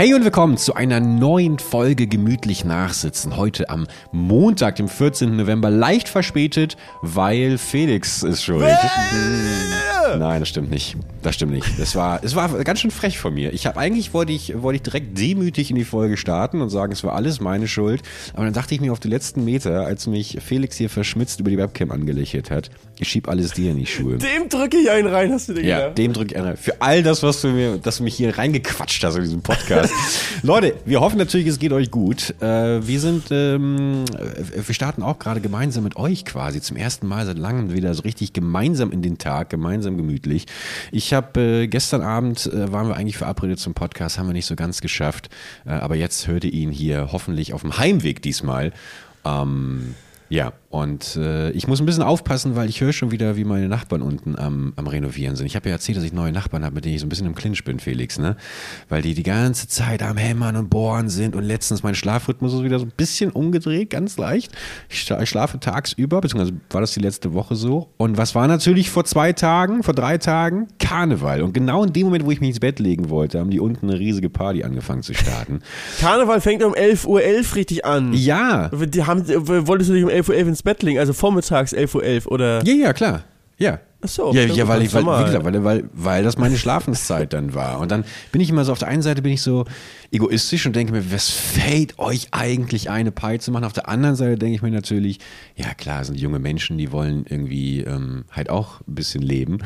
Hey und willkommen zu einer neuen Folge Gemütlich Nachsitzen. Heute am Montag, dem 14. November, leicht verspätet, weil Felix ist schuld. Nein, das stimmt nicht. Das stimmt nicht. Das war, es war ganz schön frech von mir. Ich habe eigentlich wollte ich, wollte ich direkt demütig in die Folge starten und sagen, es war alles meine Schuld. Aber dann dachte ich mir auf die letzten Meter, als mich Felix hier verschmitzt über die Webcam angelächelt hat, ich schieb alles dir in die Schuhe. Dem drücke ich einen rein, hast du dir Ja, gedacht? dem drücke ich einen rein. Für all das, was du mir, dass du mich hier reingequatscht hast in diesem Podcast. Leute, wir hoffen natürlich, es geht euch gut. Äh, wir sind, ähm, äh, wir starten auch gerade gemeinsam mit euch quasi zum ersten Mal seit langem wieder so richtig gemeinsam in den Tag, gemeinsam gemütlich. Ich habe äh, gestern Abend waren wir eigentlich verabredet zum Podcast, haben wir nicht so ganz geschafft, aber jetzt hört ihr ihn hier hoffentlich auf dem Heimweg diesmal. Ähm, ja, und äh, ich muss ein bisschen aufpassen, weil ich höre schon wieder, wie meine Nachbarn unten am, am Renovieren sind. Ich habe ja erzählt, dass ich neue Nachbarn habe, mit denen ich so ein bisschen im Clinch bin, Felix, ne? Weil die die ganze Zeit am Hämmern und Bohren sind und letztens mein Schlafrhythmus ist wieder so ein bisschen umgedreht, ganz leicht. Ich, ich schlafe tagsüber, beziehungsweise war das die letzte Woche so. Und was war natürlich vor zwei Tagen, vor drei Tagen? Karneval. Und genau in dem Moment, wo ich mich ins Bett legen wollte, haben die unten eine riesige Party angefangen zu starten. Karneval fängt um 11.11 Uhr richtig an. ja, Die haben, wolltest du dich um 11.11 Uhr ins Bett legen? Also vormittags 11.11 Uhr oder? ja, ja, klar. Ja. Ach so, Ja, ja, weil ich, weil, wie gesagt, weil, weil, weil das meine Schlafenszeit dann war. Und dann bin ich immer so, auf der einen Seite bin ich so egoistisch und denke mir, was fällt euch eigentlich eine Pie zu machen? Auf der anderen Seite denke ich mir natürlich, ja klar, sind junge Menschen, die wollen irgendwie ähm, halt auch ein bisschen leben.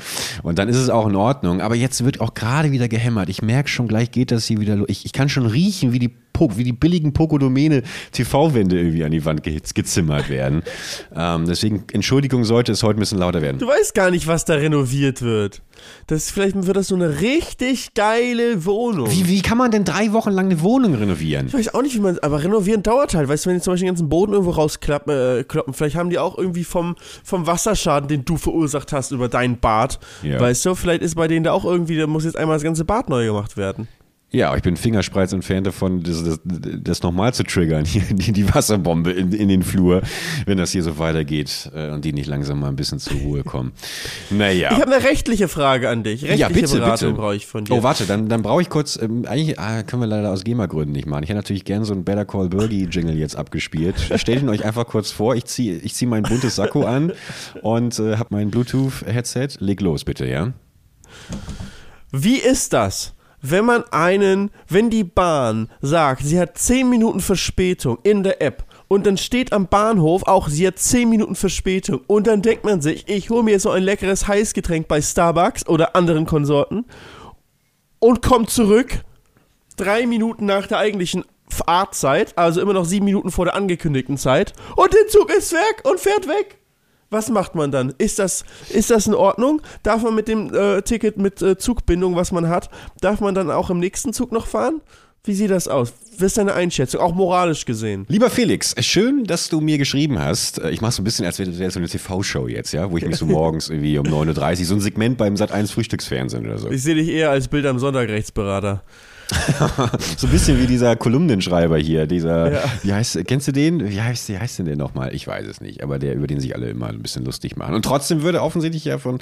Und dann ist es auch in Ordnung. Aber jetzt wird auch gerade wieder gehämmert. Ich merke schon, gleich geht das hier wieder los. Ich, ich kann schon riechen, wie die Po- wie die billigen Pokodomene TV-Wände irgendwie an die Wand ge gezimmert werden. Ähm, deswegen, Entschuldigung, sollte es heute ein bisschen lauter werden. Du weißt gar nicht, was da renoviert wird. Das, vielleicht wird das so eine richtig geile Wohnung. Wie, wie kann man denn drei Wochen lang eine Wohnung renovieren? Ich weiß auch nicht, wie man. Aber renovieren dauert halt. Weißt du, wenn die zum Beispiel den ganzen Boden irgendwo rausklappen, äh, kloppen, vielleicht haben die auch irgendwie vom, vom Wasserschaden, den du verursacht hast über dein Bad. Ja. Weißt du, vielleicht ist bei denen da auch irgendwie, da muss jetzt einmal das ganze Bad neu gemacht werden. Ja, ich bin Fingerspreiz entfernt davon, das, das, das nochmal zu triggern, hier, die, die Wasserbombe in, in den Flur, wenn das hier so weitergeht äh, und die nicht langsam mal ein bisschen zur Ruhe kommen. Naja. Ich habe eine rechtliche Frage an dich. Rechtliche ja, bitte, Beratung bitte. brauche ich von dir. Oh, warte, dann, dann brauche ich kurz, ähm, eigentlich ah, können wir leider aus GEMA-Gründen nicht machen. Ich hätte natürlich gern so einen Better Call Bergie-Jingle jetzt abgespielt. Stellt ihn euch einfach kurz vor, ich ziehe ich zieh mein buntes Sakko an und äh, habe mein Bluetooth-Headset. Leg los, bitte, ja? Wie ist das, wenn man einen, wenn die Bahn sagt, sie hat 10 Minuten Verspätung in der App und dann steht am Bahnhof auch, sie hat 10 Minuten Verspätung und dann denkt man sich, ich hole mir jetzt so ein leckeres Heißgetränk bei Starbucks oder anderen Konsorten und kommt zurück, drei Minuten nach der eigentlichen Fahrtzeit, also immer noch sieben Minuten vor der angekündigten Zeit und der Zug ist weg und fährt weg. Was macht man dann? Ist das, ist das in Ordnung? Darf man mit dem äh, Ticket mit äh, Zugbindung, was man hat, darf man dann auch im nächsten Zug noch fahren? Wie sieht das aus? Was ist deine Einschätzung, auch moralisch gesehen? Lieber Felix, schön, dass du mir geschrieben hast. Äh, Ich mache so ein bisschen, als wäre das so eine TV-Show jetzt, ja, wo ich mich so morgens irgendwie um 9.30 Uhr, so ein Segment beim Sat1 Frühstücksfernsehen oder so. Ich sehe dich eher als Bild am Sonntagrechtsberater. So ein bisschen wie dieser Kolumnenschreiber hier, dieser, Ja. wie heißt, kennst du den? Wie heißt, wie heißt denn der nochmal? Ich weiß es nicht, aber der, über den sich alle immer ein bisschen lustig machen. Und trotzdem würde offensichtlich ja von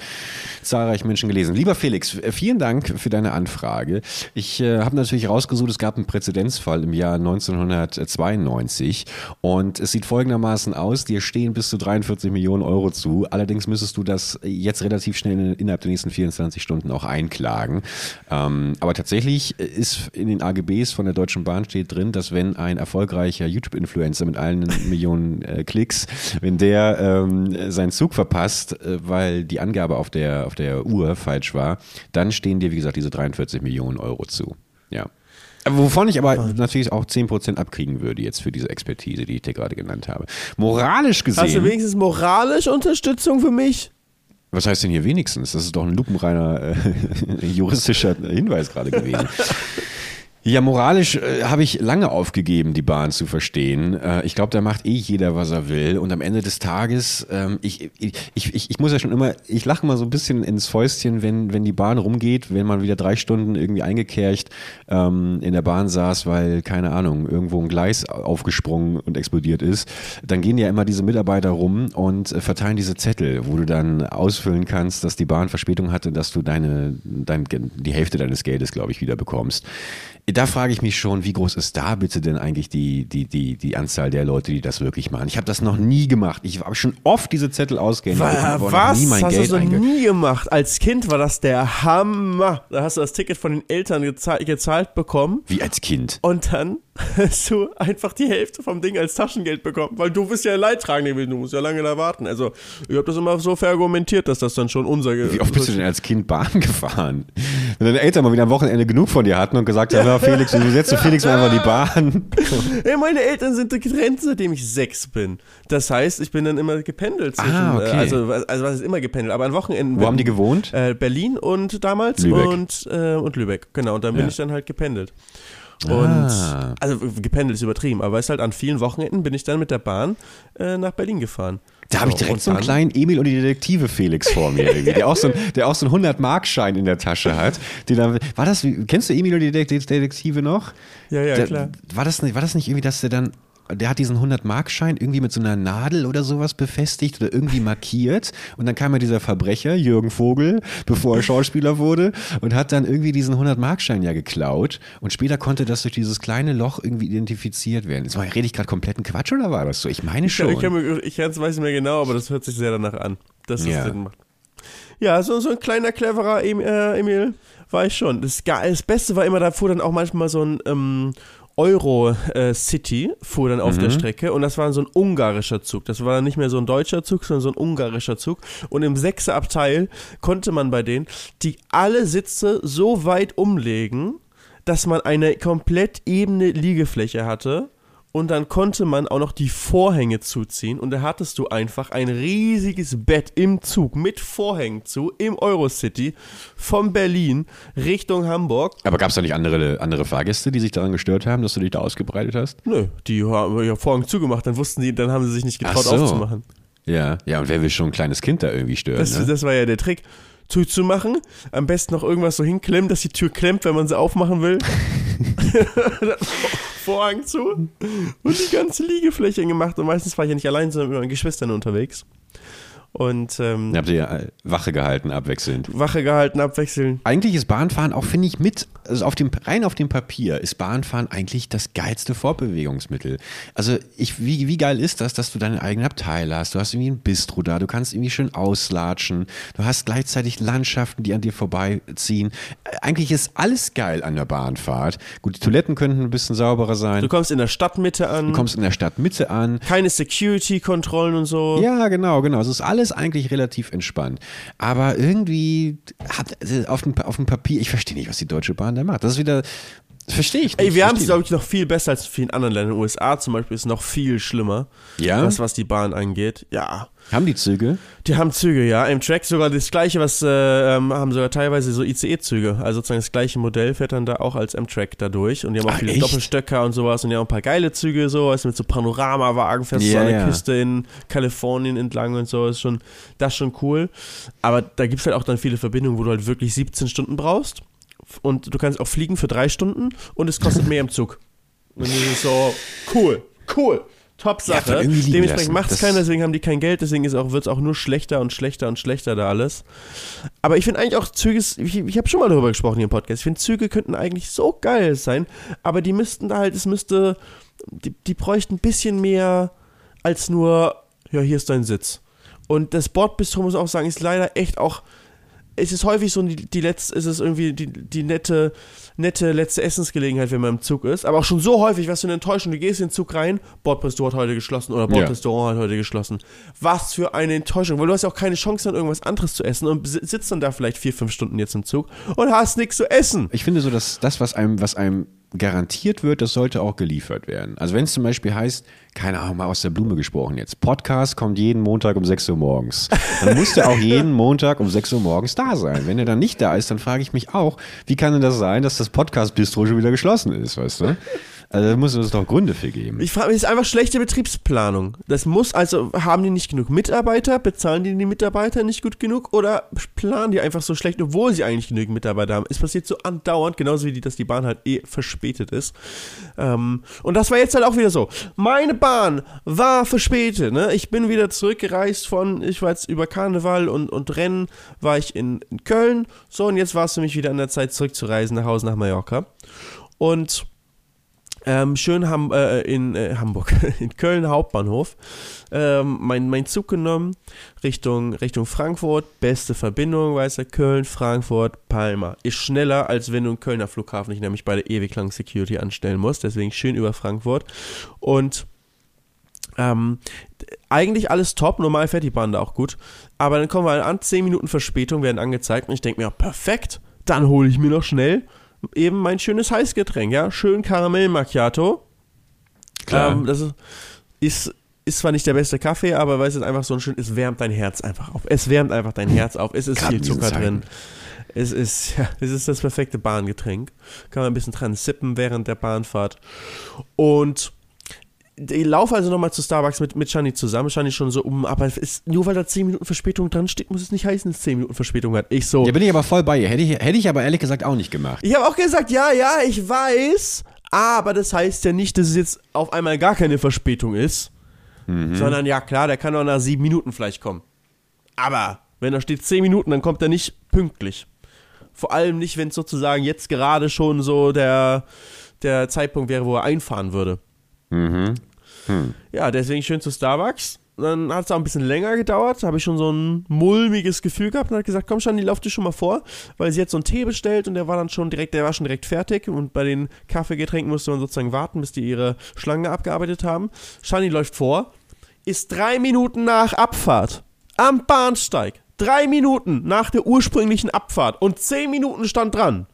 zahlreichen Menschen gelesen. Lieber Felix, äh, vielen Dank für deine Anfrage. Ich äh, habe natürlich rausgesucht, es gab einen Präzedenzfall im Jahr 1992 und es sieht folgendermaßen aus, dir stehen bis zu 43 Millionen Euro zu. Allerdings müsstest du das jetzt relativ schnell innerhalb der nächsten 24 Stunden auch einklagen. Ähm, aber tatsächlich ist in den AGBs von der Deutschen Bahn steht drin, dass wenn ein erfolgreicher YouTube-Influencer mit allen Millionen äh, Klicks, wenn der ähm, seinen Zug verpasst, äh, weil die Angabe auf der, auf der Uhr falsch war, dann stehen dir, wie gesagt, diese 43 Millionen Euro zu. Ja. Wovon ich aber natürlich auch 10% abkriegen würde jetzt für diese Expertise, die ich dir gerade genannt habe. Moralisch Hast du gesehen, wenigstens moralisch Unterstützung für mich? Was heißt denn hier wenigstens? Das ist doch ein lupenreiner äh, juristischer Hinweis gerade gewesen. Ja, moralisch äh, habe ich lange aufgegeben, die Bahn zu verstehen. Äh, ich glaube, da macht eh jeder, was er will. Und am Ende des Tages, ähm, ich, ich, ich, ich muss ja schon immer, ich lache mal so ein bisschen ins Fäustchen, wenn, wenn die Bahn rumgeht, wenn man wieder drei Stunden irgendwie eingekercht ähm, in der Bahn saß, weil, keine Ahnung, irgendwo ein Gleis aufgesprungen und explodiert ist. Dann gehen ja immer diese Mitarbeiter rum und äh, verteilen diese Zettel, wo du dann ausfüllen kannst, dass die Bahn Verspätung hatte, dass du deine, dein, die Hälfte deines Geldes, glaube ich, wieder bekommst Da frage ich mich schon, wie groß ist da bitte denn eigentlich die, die, die, die Anzahl der Leute, die das wirklich machen? Ich habe das noch nie gemacht. Ich habe schon oft diese Zettel noch Was? nie mein Hast Geld du so einge- nie gemacht? Als Kind war das der Hammer. Da hast du das Ticket von den Eltern gezahlt, gezahlt bekommen Wie als Kind. und dann hast du einfach die Hälfte vom Ding als Taschengeld bekommen, weil du bist ja Leidtragender gewesen, du musst ja lange da warten. Also, ich habe das immer so verargumentiert, dass das dann schon unser Wie oft bist du denn als Kind Bahn gefahren? Wenn deine Eltern mal wieder am Wochenende genug von dir hatten und gesagt haben, ja, Felix, du setzt du Felix mal einfach die Bahn. Ey, meine Eltern sind getrennt, seitdem ich sechs bin. Das heißt, ich bin dann immer gependelt. Zwischen, Ah, okay. also, also was ist immer gependelt, aber an Wochenenden. Wo haben die gewohnt? Äh, Berlin und damals Lübeck. und, äh, und Lübeck. Genau, und dann bin Ja. ich dann halt gependelt. Und Ah. also gependelt ist übertrieben, aber es ist halt an vielen Wochenenden bin ich dann mit der Bahn äh, nach Berlin gefahren. Da habe ich direkt so einen kleinen Emil und die Detektive Felix vor mir, der auch so, ein- der auch so einen 100-Mark-Schein in der Tasche hat. Den dann, war das, kennst du Emil und die Detek- Detektive noch? Ja, ja, Der- klar. War das, nicht, war das nicht irgendwie, dass der dann, der hat diesen 100-Mark-Schein irgendwie mit so einer Nadel oder sowas befestigt oder irgendwie markiert und dann kam ja dieser Verbrecher, Jürgen Vogel, bevor er Schauspieler wurde und hat dann irgendwie diesen 100-Mark-Schein ja geklaut und später konnte das durch dieses kleine Loch irgendwie identifiziert werden. Jetzt mal, rede ich gerade kompletten Quatsch oder war das so? Ich meine schon. Ich, kann ich jetzt weiß nicht mehr genau, aber das hört sich sehr danach an, dass Ja. es Sinn macht. Ja, so, so ein kleiner, cleverer äh, Emil war ich schon. Das, das Beste war immer, da fuhr dann auch manchmal so ein ähm, Euro äh, City, fuhr dann auf der Strecke und das war so ein ungarischer Zug. Das war dann nicht mehr so ein deutscher Zug, sondern so ein ungarischer Zug. Und im Sechserabteil konnte man bei denen die alle Sitze so weit umlegen, dass man eine komplett ebene Liegefläche hatte. Und dann konnte man auch noch die Vorhänge zuziehen. Und da hattest du einfach ein riesiges Bett im Zug mit Vorhängen zu, im Eurocity, von Berlin Richtung Hamburg. Aber gab es da nicht andere, andere Fahrgäste, die sich daran gestört haben, dass du dich da ausgebreitet hast? Nö, die haben ja Vorhang zugemacht, dann wussten die, dann haben sie sich nicht getraut so. aufzumachen. Ja. Ja, und wer will schon ein kleines Kind da irgendwie stören? Das, ne? das war ja der Trick. Zuzumachen, am besten noch irgendwas so hinklemmen, dass die Tür klemmt, wenn man sie aufmachen will. Vorhang zu und die ganze Liegefläche gemacht. Und meistens war ich ja nicht allein, sondern mit meinen Geschwistern unterwegs. Und ähm, habt ihr äh, Wache gehalten, abwechselnd. Wache gehalten, abwechseln. Eigentlich ist Bahnfahren auch, finde ich, mit, also auf dem, rein auf dem Papier ist Bahnfahren eigentlich das geilste Fortbewegungsmittel. Also ich, wie, wie geil ist das, dass du deinen eigenen Abteil hast? Du hast irgendwie ein Bistro da, du kannst irgendwie schön auslatschen, du hast gleichzeitig Landschaften, die an dir vorbeiziehen. Äh, Eigentlich ist alles geil an der Bahnfahrt. Gut, die Toiletten könnten ein bisschen sauberer sein. Du kommst in der Stadtmitte Du an, kommst in der Stadtmitte an. keine Security-Kontrollen und so. Ja, genau, genau. Es ist alles eigentlich relativ entspannt. Aber irgendwie hat also auf dem, auf dem Papier, ich verstehe nicht, was die Deutsche Bahn da macht. Das ist wieder, verstehe ich nicht. Ey, wir haben es, glaube ich, noch viel besser als in vielen anderen Ländern. In den USA zum Beispiel ist noch viel schlimmer. Ja? Das, was die Bahn angeht. Ja. Haben die Züge? Die haben Züge, ja. Im Track sogar das gleiche, was äh, ähm, haben sogar teilweise so ICE-Züge. Also sozusagen das gleiche Modell fährt dann da auch als M-Track da durch. Und die haben auch Ah, viele echt? Doppelstöcker und sowas. Und die haben ein paar geile Züge, so, weißt du, mit so Panoramawagen fährst du so Ja, an der. Küste in Kalifornien entlang und so. Ist schon, das ist schon cool. Aber da gibt es halt auch dann viele Verbindungen, wo du halt wirklich 17 Stunden brauchst. Und du kannst auch fliegen für drei Stunden und es kostet mehr im Zug. Und das ist so, cool, cool. Top Ja, Dementsprechend macht es keiner, deswegen haben die kein Geld, deswegen ist auch, wird es auch nur schlechter und schlechter und schlechter da alles. Aber ich finde eigentlich auch Züge, ich, ich habe schon mal darüber gesprochen hier im Podcast, ich finde Züge könnten eigentlich so geil sein, aber die müssten da halt, es müsste, die, die bräuchten ein bisschen mehr als nur, ja, hier ist dein Sitz. Und das Bordbistro, muss auch sagen, ist leider echt auch, es ist häufig so, die, die letzte, ist es irgendwie die, die nette, nette letzte Essensgelegenheit, wenn man im Zug ist. Aber auch schon so häufig, was für eine Enttäuschung. Du gehst in den Zug rein, Bordbistro hat heute geschlossen oder Bordrestaurant hat heute geschlossen. Was für eine Enttäuschung, weil du hast ja auch keine Chance, dann irgendwas anderes zu essen und si- sitzt dann da vielleicht vier, fünf Stunden jetzt im Zug und hast nichts zu essen. Ich finde so, dass das, was einem, was einem garantiert wird, das sollte auch geliefert werden. Also wenn es zum Beispiel heißt, keine Ahnung, mal aus der Blume gesprochen jetzt, Podcast kommt jeden Montag um 6 Uhr morgens, dann muss der auch jeden Montag um 6 Uhr morgens da sein. Wenn er dann nicht da ist, dann frage ich mich auch, wie kann denn das sein, dass das Podcast-Bistro schon wieder geschlossen ist, weißt du? Also da muss es doch Gründe für geben. Ich frage mich, ist einfach schlechte Betriebsplanung. Das muss, also haben die nicht genug Mitarbeiter, bezahlen die die Mitarbeiter nicht gut genug oder planen die einfach so schlecht, obwohl sie eigentlich genügend Mitarbeiter haben. Es passiert so andauernd, genauso wie die, dass die Bahn halt eh verspätet ist. Ähm, und das war jetzt halt auch wieder so. Meine Bahn war verspätet. Ne? Ich bin wieder zurückgereist von, ich war jetzt über Karneval und, und Rennen, war ich in, in Köln. So, und jetzt war es für mich wieder an der Zeit zurückzureisen nach Hause nach Mallorca. und ähm, schön Ham äh, in äh, Hamburg, in Köln Hauptbahnhof, ähm, mein, mein Zug genommen Richtung, Richtung Frankfurt, beste Verbindung, weißt du, Köln, Frankfurt, Palma. Ist schneller, als wenn du einen Kölner Flughafen nicht nämlich bei der ewig langen Security anstellen musst, deswegen schön über Frankfurt. Und ähm, eigentlich alles top, normal fährt die Bahn da auch gut. Aber dann kommen wir an, 10 Minuten Verspätung werden angezeigt. Und ich denke mir, perfekt, dann hole ich mir noch schnell eben mein schönes Heißgetränk, ja, schön Karamell Macchiato. Klar. Ähm, das ist, ist, ist zwar nicht der beste Kaffee, aber weil es ist einfach so ein schön, es wärmt dein Herz einfach auf. Es wärmt einfach dein Herz auf. Es ist Gerade viel Zucker drin. Es ist, ja, es ist das perfekte Bahngetränk. Kann man ein bisschen dran sippen während der Bahnfahrt. Und ich laufe also nochmal zu Starbucks mit, mit Shani zusammen. Shani schon so um, aber ist, nur weil da 10 Minuten Verspätung dran steht, muss es nicht heißen, dass es 10 Minuten Verspätung hat. Ich so. Da bin ich aber voll bei ihr. Hätte ich, hätte ich aber ehrlich gesagt auch nicht gemacht. Ich habe auch gesagt, ja, ja, ich weiß, aber das heißt ja nicht, dass es jetzt auf einmal gar keine Verspätung ist, sondern ja, klar, der kann auch nach sieben Minuten vielleicht kommen. Aber wenn da steht zehn Minuten, dann kommt er nicht pünktlich. Vor allem nicht, wenn es sozusagen jetzt gerade schon so der, der Zeitpunkt wäre, wo er einfahren würde. Mhm. Ja, deswegen schön zu Starbucks. Dann hat es auch ein bisschen länger gedauert, habe ich schon so ein mulmiges Gefühl gehabt und hat gesagt, komm Shani, lauf dir schon mal vor, weil sie hat so einen Tee bestellt und der war dann schon direkt, der war schon direkt fertig und bei den Kaffeegetränken musste man sozusagen warten, bis die ihre Schlange abgearbeitet haben. Shani läuft vor, ist drei Minuten nach Abfahrt am Bahnsteig, drei Minuten nach der ursprünglichen Abfahrt und zehn Minuten stand dran.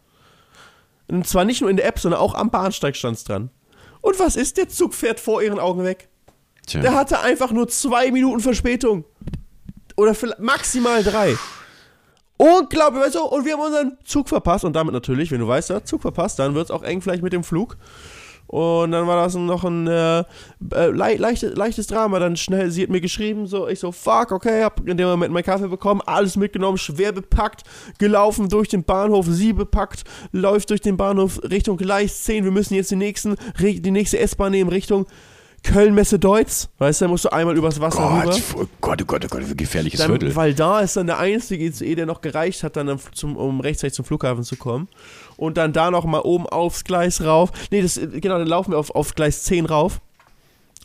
Und zwar nicht nur in der App, sondern auch am Bahnsteig stand es dran. Und was ist? Der Zug fährt vor ihren Augen weg. Tja. Der hatte einfach nur zwei Minuten Verspätung. Oder vielleicht maximal drei. Unglaublich, weißt du? Und wir haben unseren Zug verpasst. Und damit natürlich, wenn du weißt, ja, Zug verpasst, dann wird es auch eng vielleicht mit dem Flug. Und dann war das noch ein äh, äh, le leichte, leichtes Drama. Dann schnell, sie hat mir geschrieben, so, ich so, fuck, okay, hab in dem Moment meinen Kaffee bekommen, alles mitgenommen, schwer bepackt, gelaufen durch den Bahnhof, sie bepackt, läuft durch den Bahnhof Richtung Gleis 10. Wir müssen jetzt die, nächsten, die nächste S-Bahn nehmen Richtung Köln-Messe Deutz. Weißt du, da musst du einmal übers Wasser rüber. Gott, oh Gott, oh Gott, oh Gott, wie gefährliches Dann, Viertel. weil da ist dann der einzige ICE, der noch gereicht hat, dann zum, um rechtzeitig zum Flughafen zu kommen. Und dann da noch mal oben aufs Gleis rauf. Nee, das, genau, dann laufen wir auf, auf Gleis 10 rauf,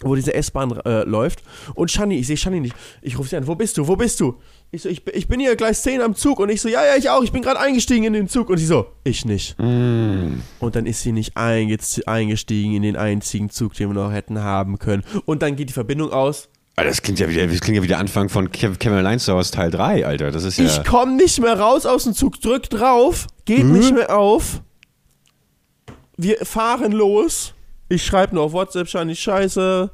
wo diese S-Bahn äh, läuft. Und Shani, ich sehe Shani nicht. Ich rufe sie an, wo bist du, wo bist du? Ich so, ich, bin- ich bin hier Gleis 10 am Zug. Und ich so, ja, ja, ich auch, ich bin gerade eingestiegen in den Zug. Und sie so, ich nicht. Mm. Und dann ist sie nicht einge eingestiegen in den einzigen Zug, den wir noch hätten haben können. Und dann geht die Verbindung aus. Das klingt ja wieder, das klingt ja wieder Anfang von Kev- Kevin Allein Stars Teil 3, Alter. Das ist ja. Ich komme nicht mehr raus aus dem Zug, drück drauf, geht nicht mehr auf. Wir fahren los. Ich schreibe nur auf WhatsApp, Shani, scheiße.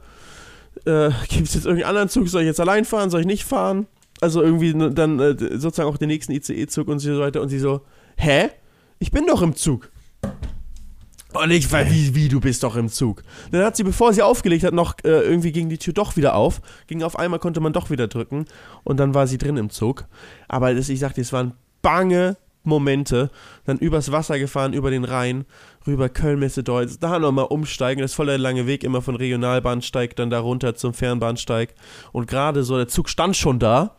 Äh, Gibt es jetzt irgendeinen anderen Zug? Soll ich jetzt allein fahren? Soll ich nicht fahren? Also irgendwie dann äh, sozusagen auch den nächsten ICE-Zug und so weiter. Und sie so, hä? Ich bin doch im Zug. Und ich war, wie, wie, du bist doch im Zug. Dann hat sie, bevor sie aufgelegt hat, noch äh, irgendwie ging die Tür doch wieder auf. Ging auf einmal, konnte man doch wieder drücken. Und dann war sie drin im Zug. Aber das, ich sagte, es waren bange Momente. Dann übers Wasser gefahren, über den Rhein, rüber Köln-Messe Deutz. Da nochmal umsteigen. Das ist voll der lange Weg, immer von Regionalbahnsteig dann da runter zum Fernbahnsteig. Und gerade so, der Zug stand schon da.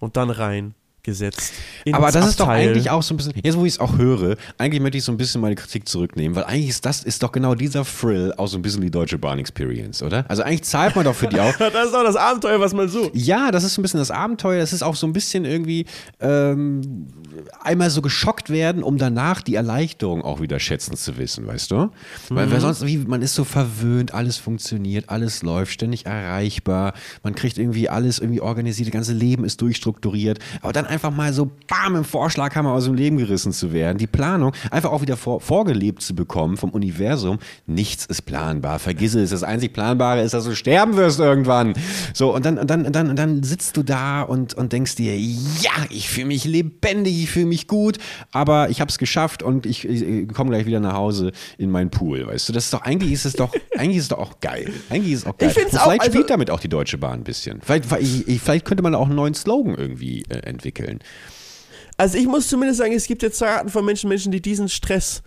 Und dann rein gesetzt. Aber das ist doch Abteil. eigentlich auch so ein bisschen, jetzt wo ich es auch höre, eigentlich möchte ich so ein bisschen meine Kritik zurücknehmen, weil eigentlich ist das ist doch genau dieser Thrill auch so ein bisschen die deutsche Bahn-Experience, oder? Also eigentlich zahlt man doch für die auch. Das ist doch das Abenteuer, was man sucht. Ja, das ist so ein bisschen das Abenteuer. Es ist auch so ein bisschen irgendwie ähm, einmal so geschockt werden, um danach die Erleichterung auch wieder schätzen zu wissen, weißt du? Weil, weil sonst, wie, man ist so verwöhnt, alles funktioniert, alles läuft, ständig erreichbar, man kriegt irgendwie alles irgendwie organisiert, das ganze Leben ist durchstrukturiert. Aber dann einfach mal so, bam, im Vorschlaghammer aus dem Leben gerissen zu werden, die Planung einfach auch wieder vor, vorgelebt zu bekommen vom Universum. Nichts ist planbar. Vergiss es. Das einzig Planbare ist, dass du sterben wirst irgendwann. So, und dann, und dann, und dann, und dann sitzt du da und, und denkst dir, ja, ich fühle mich lebendig, ich fühle mich gut, aber ich habe es geschafft und ich, ich komme gleich wieder nach Hause in meinen Pool. Weißt du, das ist doch, eigentlich ist es doch, eigentlich ist es doch auch geil. Eigentlich ist es auch geil. Ich find's Und auch, vielleicht also- spielt damit auch die Deutsche Bahn ein bisschen. Vielleicht, vielleicht könnte man auch einen neuen Slogan irgendwie äh, entwickeln. Also ich muss zumindest sagen, es gibt jetzt zwei Arten von Menschen, Menschen, die diesen Stress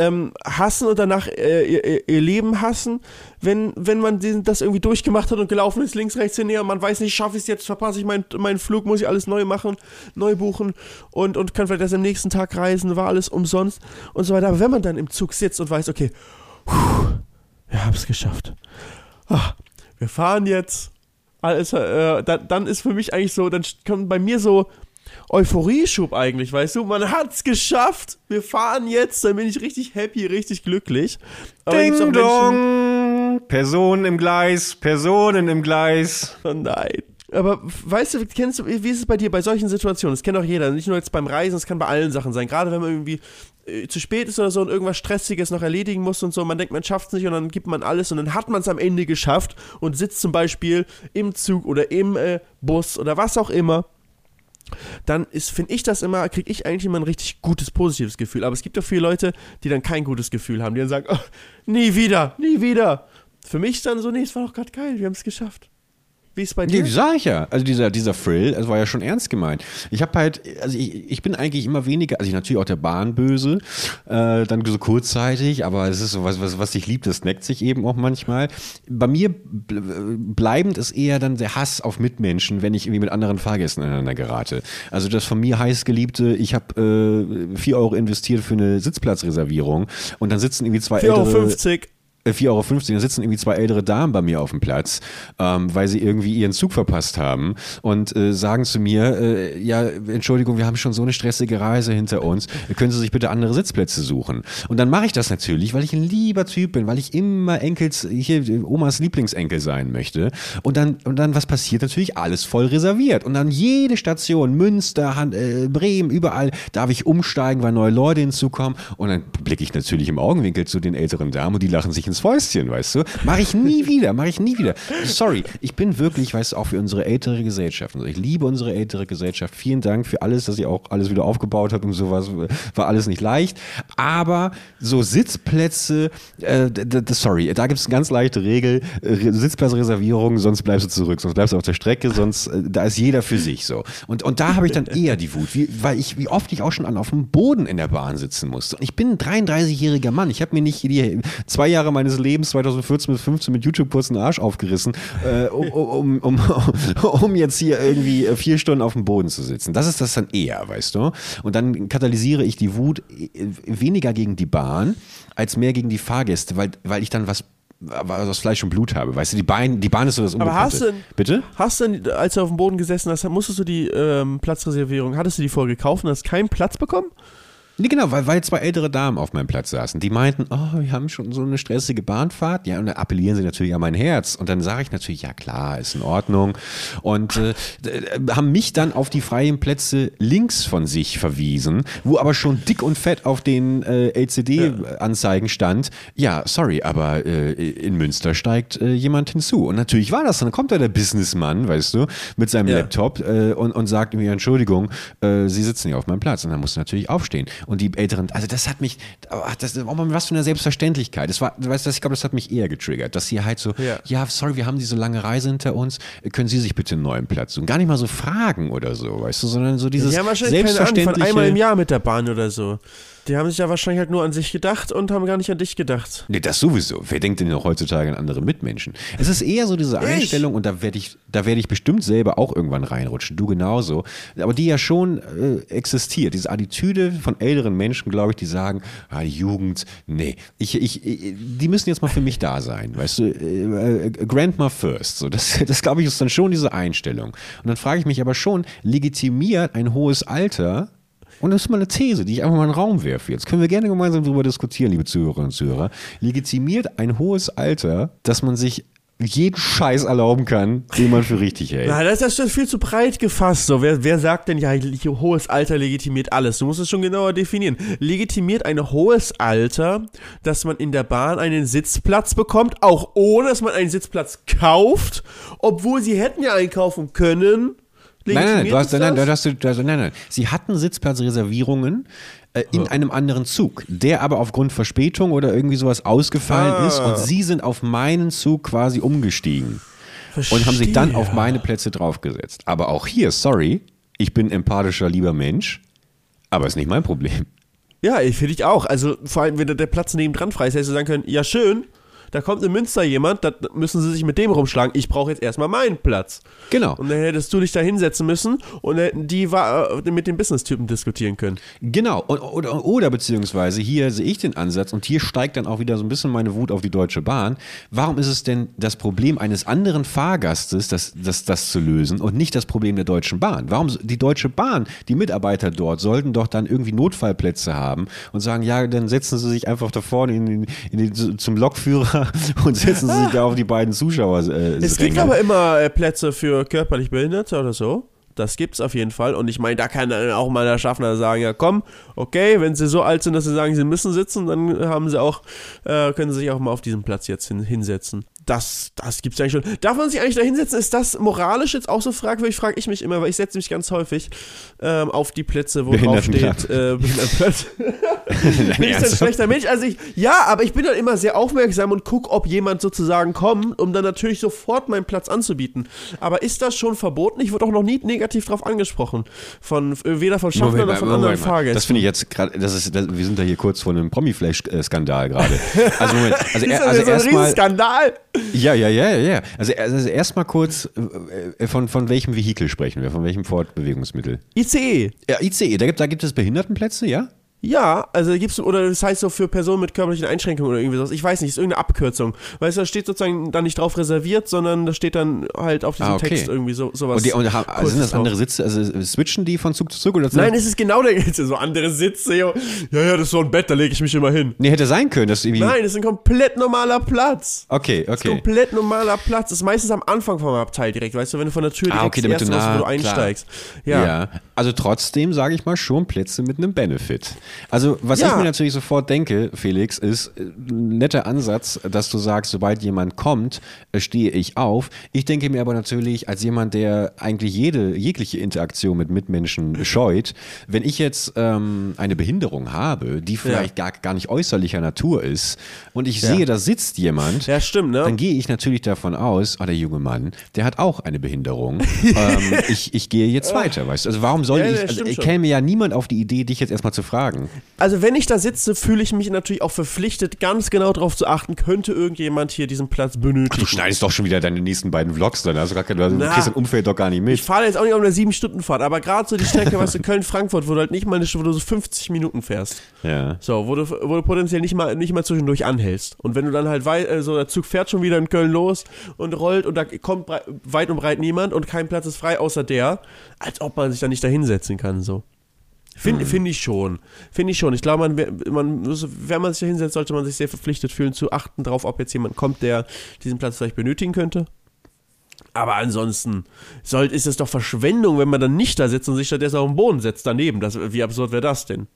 ähm, hassen und danach äh, ihr, ihr Leben hassen, wenn, wenn man diesen, das irgendwie durchgemacht hat und gelaufen ist, links, rechts, näher, man weiß nicht, schaffe ich es jetzt, verpasse ich meinen, meinen Flug, muss ich alles neu machen, neu buchen und, und kann vielleicht erst am nächsten Tag reisen, war alles umsonst und so weiter. Aber wenn man dann im Zug sitzt und weiß, okay, puh, wir haben es geschafft. Ach, wir fahren jetzt. Alles, äh, dann, dann ist für mich eigentlich so, dann kommt bei mir so Euphorieschub eigentlich, weißt du? Man hat's geschafft. Wir fahren jetzt, dann bin ich richtig happy, richtig glücklich. Aber Ding dong! Personen im Gleis, Personen im Gleis. Oh nein. Aber weißt du, kennst du, wie ist es bei dir bei solchen Situationen? Das kennt auch jeder, nicht nur jetzt beim Reisen, es kann bei allen Sachen sein. Gerade wenn man irgendwie zu spät ist oder so und irgendwas Stressiges noch erledigen muss und so, man denkt, man schafft es nicht und dann gibt man alles und dann hat man es am Ende geschafft und sitzt zum Beispiel im Zug oder im äh, Bus oder was auch immer. Dann ist, finde ich das immer, kriege ich eigentlich immer ein richtig gutes, positives Gefühl. Aber es gibt auch viele Leute, die dann kein gutes Gefühl haben, die dann sagen, oh, nie wieder, nie wieder. Für mich dann so, nee, es war doch gerade geil, wir haben es geschafft. Wie ist es bei dir? Nee, sag ich ja. Also dieser, dieser Frill, das war ja schon ernst gemeint. Ich habe halt, also ich, ich bin eigentlich immer weniger, also ich natürlich auch der Bahn böse, äh, dann so kurzzeitig, aber es ist so was, was, was dich liebt, das neckt sich eben auch manchmal. Bei mir bleibend ist eher dann der Hass auf Mitmenschen, wenn ich irgendwie mit anderen Fahrgästen aneinander gerate. Also das von mir heiß geliebte, ich habe äh, 4 Euro investiert für eine Sitzplatzreservierung und dann sitzen irgendwie zwei 4,50 Euro. ältere 4,50 Euro, da sitzen irgendwie zwei ältere Damen bei mir auf dem Platz, ähm, weil sie irgendwie ihren Zug verpasst haben und äh, sagen zu mir, äh, ja, Entschuldigung, wir haben schon so eine stressige Reise hinter uns, können Sie sich bitte andere Sitzplätze suchen? Und dann mache ich das natürlich, weil ich ein lieber Typ bin, weil ich immer Enkels, hier Omas Lieblingsenkel sein möchte. Und dann, und dann, was passiert? Natürlich alles voll reserviert. Und dann jede Station, Münster, Han äh, Bremen, überall darf ich umsteigen, weil neue Leute hinzukommen. Und dann blicke ich natürlich im Augenwinkel zu den älteren Damen und die lachen sich ins Fäustchen, weißt du? Mache ich nie wieder, mache ich nie wieder. Sorry, ich bin wirklich, weißt du, auch für unsere ältere Gesellschaft. Also ich liebe unsere ältere Gesellschaft. Vielen Dank für alles, dass ihr auch alles wieder aufgebaut habt und sowas. War alles nicht leicht. Aber so Sitzplätze, äh, sorry, da gibt es eine ganz leichte Regel. Sitzplatzreservierung, sonst bleibst du zurück, sonst bleibst du auf der Strecke, sonst äh, da ist jeder für sich so. Und, und da habe ich dann eher die Wut, wie, weil ich, wie oft ich auch schon an, auf dem Boden in der Bahn sitzen musste. Und ich bin ein 33-jähriger Mann. Ich habe mir nicht die zwei Jahre meines Lebens 2014 bis 15 mit YouTube kurz den Arsch aufgerissen, äh, um, um, um, um, jetzt hier irgendwie vier Stunden auf dem Boden zu sitzen. Das ist das dann eher, weißt du? Und dann katalysiere ich die Wut weniger gegen die Bahn, als mehr gegen die Fahrgäste, weil, weil ich dann was aus Fleisch und Blut habe. Weißt du, die Bahn, die Bahn ist so das Aber hast du, Bitte? Hast du, als du auf dem Boden gesessen hast, musstest du die ähm, Platzreservierung, hattest du die vorher gekauft und hast keinen Platz bekommen? Nee, genau, weil, weil zwei ältere Damen auf meinem Platz saßen. Die meinten, oh, wir haben schon so eine stressige Bahnfahrt. Ja, und dann appellieren sie natürlich an mein Herz. Und dann sage ich natürlich, ja klar, ist in Ordnung. Und äh, haben mich dann auf die freien Plätze links von sich verwiesen, wo aber schon dick und fett auf den äh, LCD-Anzeigen stand, ja, sorry, aber äh, in Münster steigt äh, jemand hinzu. Und natürlich war das. Dann kommt da der Businessmann, weißt du, mit seinem ja. Laptop äh, und, und sagt mir, Entschuldigung, äh, Sie sitzen hier auf meinem Platz. Und dann musst du natürlich aufstehen und die Älteren, also das hat mich, ach, das, was für eine Selbstverständlichkeit. Das war, weißt du, ich glaube, das hat mich eher getriggert, dass sie halt so, ja. ja. sorry, wir haben diese lange Reise hinter uns, können Sie sich bitte einen neuen Platz suchen? Gar nicht mal so fragen oder so, weißt du, sondern so dieses ja, wahrscheinlich selbstverständliche... Keine Ahnung, von einmal im Jahr mit der Bahn oder so. Die haben sich ja wahrscheinlich halt nur an sich gedacht und haben gar nicht an dich gedacht. Nee, das sowieso. Wer denkt denn noch heutzutage an andere Mitmenschen? Es ist eher so diese Einstellung, ich? und da werde ich, da werde ich bestimmt selber auch irgendwann reinrutschen, du genauso, aber die ja schon äh, existiert. Diese Attitüde von älteren Menschen, glaube ich, die sagen, ah, die Jugend, nee, ich, ich, ich, die müssen jetzt mal für mich da sein, weißt du, äh, äh, Grandma first. So, das, das glaube ich, ist dann schon diese Einstellung. Und dann frage ich mich aber schon, legitimiert ein hohes Alter und das ist mal eine These, die ich einfach mal in den Raum werfe. Jetzt können wir gerne gemeinsam darüber diskutieren, liebe Zuhörerinnen und Zuhörer. Legitimiert ein hohes Alter, dass man sich jeden Scheiß erlauben kann, den man für richtig hält. Na, das ist schon viel zu breit gefasst. So, wer, wer sagt denn ja, hohes Alter legitimiert alles? Du musst es schon genauer definieren. Legitimiert ein hohes Alter, dass man in der Bahn einen Sitzplatz bekommt, auch ohne dass man einen Sitzplatz kauft, obwohl sie hätten ja einkaufen können Nein, nein, du hast, nein, nein, hast du, also, nein, nein. Sie hatten Sitzplatzreservierungen äh, in oh. einem anderen Zug, der aber aufgrund Verspätung oder irgendwie sowas ausgefallen ah. ist und sie sind auf meinen Zug quasi umgestiegen Verstehe. und haben sich dann auf meine Plätze draufgesetzt. Aber auch hier, sorry, ich bin empathischer, lieber Mensch, aber ist nicht mein Problem. Ja, ich finde ich auch. Also vor allem, wenn der Platz nebendran frei ist, hättest du sagen können, ja schön, da kommt in Münster jemand, da müssen sie sich mit dem rumschlagen. Ich brauche jetzt erstmal meinen Platz. Genau. Und dann hättest du dich da hinsetzen müssen und hätten die war, äh, mit den Business-Typen diskutieren können. Genau, und, oder, oder beziehungsweise hier sehe ich den Ansatz und hier steigt dann auch wieder so ein bisschen meine Wut auf die Deutsche Bahn. Warum ist es denn das Problem eines anderen Fahrgastes, das, das, das zu lösen und nicht das Problem der Deutschen Bahn? Warum die Deutsche Bahn, die Mitarbeiter dort, sollten doch dann irgendwie Notfallplätze haben und sagen, ja, dann setzen sie sich einfach da vorne in in den, zum Lokführer und setzen sich da auf die beiden Zuschauer. Äh, Es gibt aber immer äh, Plätze für körperlich Behinderte oder so. Das gibt's auf jeden Fall. Und ich meine, da kann dann auch mal der Schaffner sagen, ja komm, okay, wenn sie so alt sind, dass sie sagen, sie müssen sitzen, dann haben sie auch, äh, können sie sich auch mal auf diesem Platz jetzt hin, hinsetzen. Das, das gibt's eigentlich schon. Darf man sich eigentlich da hinsetzen? Ist das moralisch jetzt auch so fragwürdig? Frage ich mich immer, weil ich setze mich ganz häufig ähm, auf die Plätze, wo drauf steht, äh, Bin ich ein ernsthaft? schlechter Mensch? Also ich, ja, aber ich bin dann immer sehr aufmerksam und gucke, ob jemand sozusagen kommt, um dann natürlich sofort meinen Platz anzubieten. Aber ist das schon verboten? Ich wurde auch noch nie negativ drauf angesprochen. Von, äh, weder von Schaffner noch von Moment anderen mal. Fahrgästen. Das finde ich jetzt gerade, das ist, das, wir sind da hier kurz vor einem Promi-Flash-Skandal gerade. Also Moment, also, ist er, also jetzt so ein erstmal, Riesenskandal? Ja, ja, ja, ja, ja. Also, also erstmal kurz, äh, von, von welchem Vehikel sprechen wir, von welchem Fortbewegungsmittel? ICE. Ja, ICE, da gibt, da gibt es Behindertenplätze, ja? Ja, also gibt's, oder das heißt so für Personen mit körperlichen Einschränkungen oder irgendwie sowas. Ich weiß nicht, ist irgendeine Abkürzung. Weißt du, da steht sozusagen da nicht drauf reserviert, sondern da steht dann halt auf diesem Ah, okay. Text irgendwie so, sowas. Und, die, und haben, also sind das andere. Sitze, also switchen die von Zug zu Zug oder Nein, es ist genau der, so andere Sitze. jo. Ja, ja, das ist so ein Bett, da lege ich mich immer hin. Nee, hätte sein können, dass irgendwie. Nein, das ist ein komplett normaler Platz. Okay, Das ist okay. komplett normaler Platz. Das ist meistens am Anfang vom Abteil direkt, weißt du, wenn du von der Tür direkt Ah, okay, damit du erste, wo nah- du einsteigst. Ja. Ja. also trotzdem sage ich mal schon Plätze mit einem Benefit. Also was Ja. ich mir natürlich sofort denke, Felix, ist äh, ein netter Ansatz, dass du sagst, sobald jemand kommt, äh, stehe ich auf. Ich denke mir aber natürlich als jemand, der eigentlich jede jegliche Interaktion mit Mitmenschen scheut, wenn ich jetzt ähm, eine Behinderung habe, die vielleicht gar, gar nicht äußerlicher Natur ist und ich Ja. sehe, da sitzt jemand, Ja, stimmt, ne? dann gehe ich natürlich davon aus, oh, der junge Mann, der hat auch eine Behinderung. ähm, ich, ich gehe jetzt weiter, weißt du? Also warum soll Ja, ja, ich, also, ich käme ja niemand auf die Idee, dich jetzt erstmal zu fragen. Also wenn ich da sitze, fühle ich mich natürlich auch verpflichtet, ganz genau darauf zu achten, könnte irgendjemand hier diesen Platz benötigen. Du schneidest doch schon wieder deine nächsten beiden Vlogs, dann hast du gar keine, du Na. kriegst dein Umfeld doch gar nicht Ich mit. fahre jetzt auch nicht auf einer 7-Stunden-Fahrt, aber gerade so die Strecke, weißt du, Köln-Frankfurt, wo du halt nicht mal eine, wo du so 50 Minuten fährst. Ja. So, wo du, wo du potenziell nicht mal, nicht mal zwischendurch anhältst. Und wenn du dann halt weit, äh, so der Zug fährt schon wieder in Köln los und rollt und da kommt brei- weit und breit niemand und kein Platz ist frei außer der, als ob man sich da nicht da hinsetzen kann, so. Finde find ich schon. Finde ich schon. Ich glaube, man, man, muss- wenn man sich da hinsetzt, sollte man sich sehr verpflichtet fühlen, zu achten darauf, ob jetzt jemand kommt, der diesen Platz vielleicht benötigen könnte. Aber ansonsten soll, ist es doch Verschwendung, wenn man dann nicht da sitzt und sich stattdessen auf den Boden setzt daneben. Das, wie absurd wäre das denn?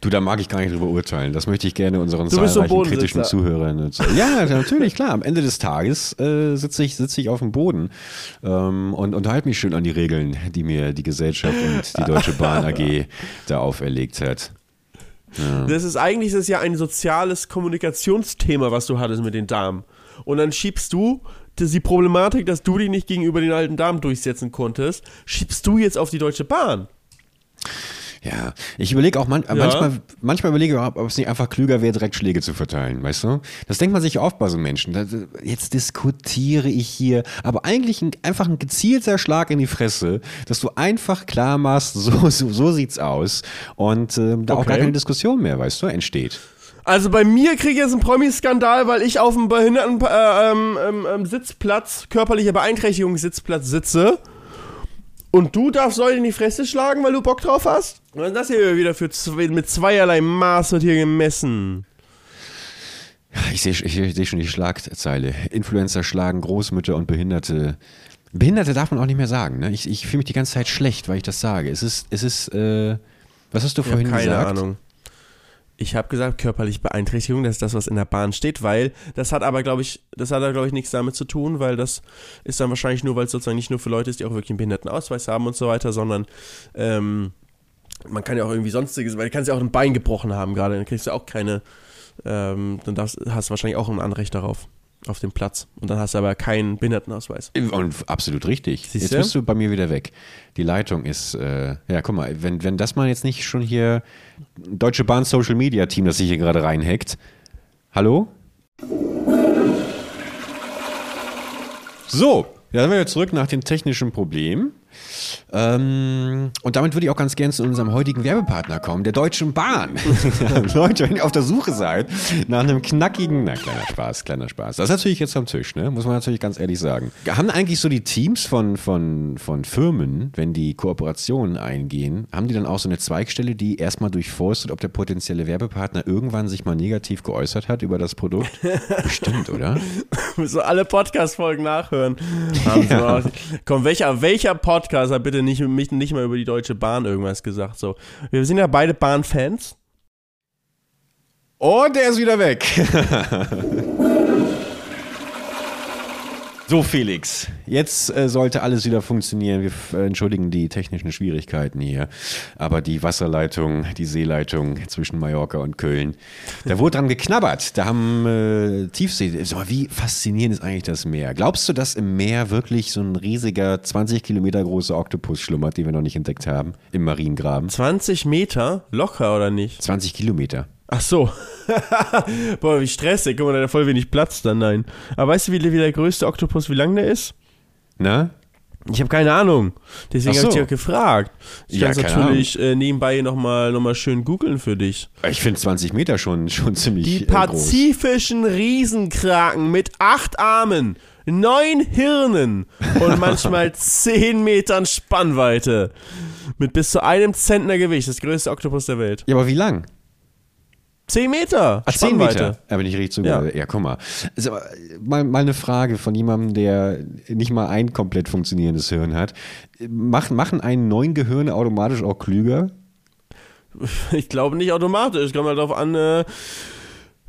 Du, da mag ich gar nicht drüber urteilen. Das möchte ich gerne unseren Du so zahlreichen kritischen. Zuhörern. erzählen. Ja, natürlich, klar. Am Ende des Tages äh, sitze ich, sitze ich auf dem Boden ähm, und, und halte mich schön an die Regeln, die mir die Gesellschaft und die Deutsche Bahn AG da auferlegt hat. Das ist eigentlich das ist ja ein soziales Kommunikationsthema, was du hattest mit den Damen. Und dann schiebst du die Problematik, dass du dich nicht gegenüber den alten Damen durchsetzen konntest, schiebst du jetzt auf die Deutsche Bahn. Ja, ich überlege auch man, manchmal, manchmal überlege ich, ob ob es nicht einfach klüger wäre, direkt Schläge zu verteilen, weißt du? Das denkt man sich oft bei so Menschen. Da- Jetzt diskutiere ich hier, aber eigentlich ein, einfach ein gezielter Schlag in die Fresse, dass du einfach klar machst, so, so, so sieht's aus und ähm, da auch Okay. gar keine Diskussion mehr, weißt du, entsteht. Also bei mir kriege ich jetzt einen Promi-Skandal, weil ich auf einem behinderten äh, ähm, ähm, ähm, Sitzplatz, körperlicher Beeinträchtigungssitzplatz sitze. Und du darfst Leute in die Fresse schlagen, weil du Bock drauf hast? Was ist das hier wieder für zwei, mit zweierlei Maß wird hier gemessen? Ich sehe ich, seh schon die Schlagzeile. Influencer schlagen Großmütter und Behinderte. Behinderte darf man auch nicht mehr sagen, ne? Ich, ich fühle mich die ganze Zeit schlecht, weil ich das sage. Es ist, es ist, äh, was hast du Ich hab vorhin keine gesagt? Ahnung. Ich habe gesagt, körperliche Beeinträchtigung, das ist das, was in der Bahn steht, weil das hat aber, glaube ich, das hat, glaube ich, nichts damit zu tun, weil das ist dann wahrscheinlich nur, weil es sozusagen nicht nur für Leute ist, die auch wirklich einen Behindertenausweis haben und so weiter, sondern ähm, man kann ja auch irgendwie sonstiges, weil du kannst ja auch ein Bein gebrochen haben gerade, dann kriegst du auch keine, ähm, dann hast du wahrscheinlich auch ein Anrecht darauf. Auf dem Platz. Und dann hast du aber keinen Behindertenausweis. Und absolut richtig. Siehst jetzt bist du bei mir wieder weg. Die Leitung ist, äh, ja, guck mal, wenn, wenn das mal jetzt nicht schon hier Deutsche Bahn Social Media Team, das sich hier gerade reinhackt. Hallo? So, ja, dann sind wir zurück nach dem technischen Problem. Ähm, und damit würde ich auch ganz gerne zu unserem heutigen Werbepartner kommen, der Deutschen Bahn. Leute, wenn ihr auf der Suche seid nach einem knackigen, na kleiner Spaß, kleiner Spaß. Das ist natürlich jetzt am Tisch, ne? muss man natürlich ganz ehrlich sagen. Haben eigentlich so die Teams von, von, von Firmen, wenn die Kooperationen eingehen, haben die dann auch so eine Zweigstelle, die erstmal durchforstet, ob der potenzielle Werbepartner irgendwann sich mal negativ geäußert hat über das Produkt? Bestimmt, oder? so alle Podcast-Folgen nachhören. Mal- Komm, welcher, welcher Podcast hat bitte nicht, mich nicht mal über die Deutsche Bahn irgendwas gesagt? So, wir sind ja beide Bahnfans. Und er ist wieder weg. So, Felix, jetzt äh, sollte alles wieder funktionieren. Wir äh, entschuldigen die technischen Schwierigkeiten hier. Aber die Wasserleitung, die Seeleitung zwischen Mallorca und Köln, da wurde dran geknabbert. Da haben äh, Tiefsee. Mal, wie faszinierend ist eigentlich das Meer? Glaubst du, dass im Meer wirklich so ein riesiger, 20 Kilometer großer Oktopus schlummert, den wir noch nicht entdeckt haben? Im Mariengraben? 20 Meter? Locker oder nicht? 20 Kilometer. Ach so. Boah, wie stressig. Guck mal, da hat voll wenig Platz dann, nein. Aber weißt du, wie, wie der größte Oktopus, wie lang der ist? Na? Ich habe keine Ahnung. Deswegen Ach habe ich so. dich auch gefragt. Ich Ja, kann es natürlich äh, nebenbei nochmal noch mal schön googeln für dich. Ich finde 20 Meter schon, schon ziemlich Die äh, groß. pazifischen Riesenkraken mit acht Armen, neun Hirnen und manchmal zehn Metern Spannweite. Mit bis zu einem Zentner Gewicht. Das größte Oktopus der Welt. Ja, aber wie lang? Zehn Meter. Ah, 10 Spannweite. Meter. Ja, wenn ich richtig zugehört. Ja. ja, guck mal. Also, mal, mal eine Frage von jemandem, der nicht mal ein komplett funktionierendes Hirn hat. Machen, machen einen neuen Gehirne automatisch auch klüger? Ich glaube nicht automatisch. Kommt halt darauf an, äh,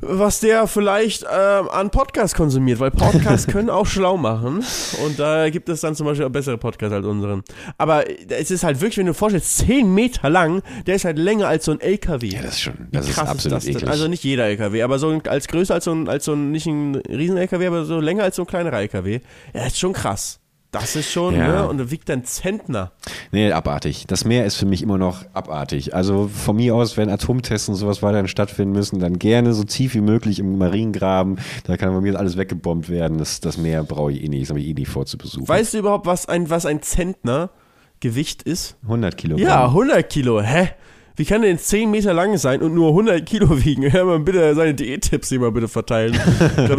was der vielleicht ähm, an Podcasts konsumiert, weil Podcasts können auch schlau machen. Und da gibt es dann zum Beispiel auch bessere Podcasts als unseren. Aber es ist halt wirklich, wenn du dir vorstellst, 10 Meter lang, der ist halt länger als so ein LKW. Ja, das ist schon, das ist Krass absolut das denn? eklig. Also nicht jeder LKW, aber so als größer als so ein, als so ein, nicht ein riesen LKW, aber so länger als so ein kleiner LKW. Ja, ist schon krass. Das ist schon, Ja. ne? Und da wiegt ein Zentner. nee, abartig. Das Meer ist für mich immer noch abartig. Also von mir aus, wenn Atomtests und sowas weiterhin stattfinden müssen, dann gerne so tief wie möglich im Mariengraben. Da kann bei mir alles weggebombt werden. Das, das Meer brauche ich eh nicht. Das habe ich eh nicht vor zu besuchen. Weißt du überhaupt, was ein, was ein Zentner Gewicht ist? 100 Kilogramm. Ja, 100 Kilo. Hä? Wie kann der denn 10 Meter lang sein und nur 100 Kilo wiegen? Hör mal bitte seine Diättipps hier mal bitte verteilen. da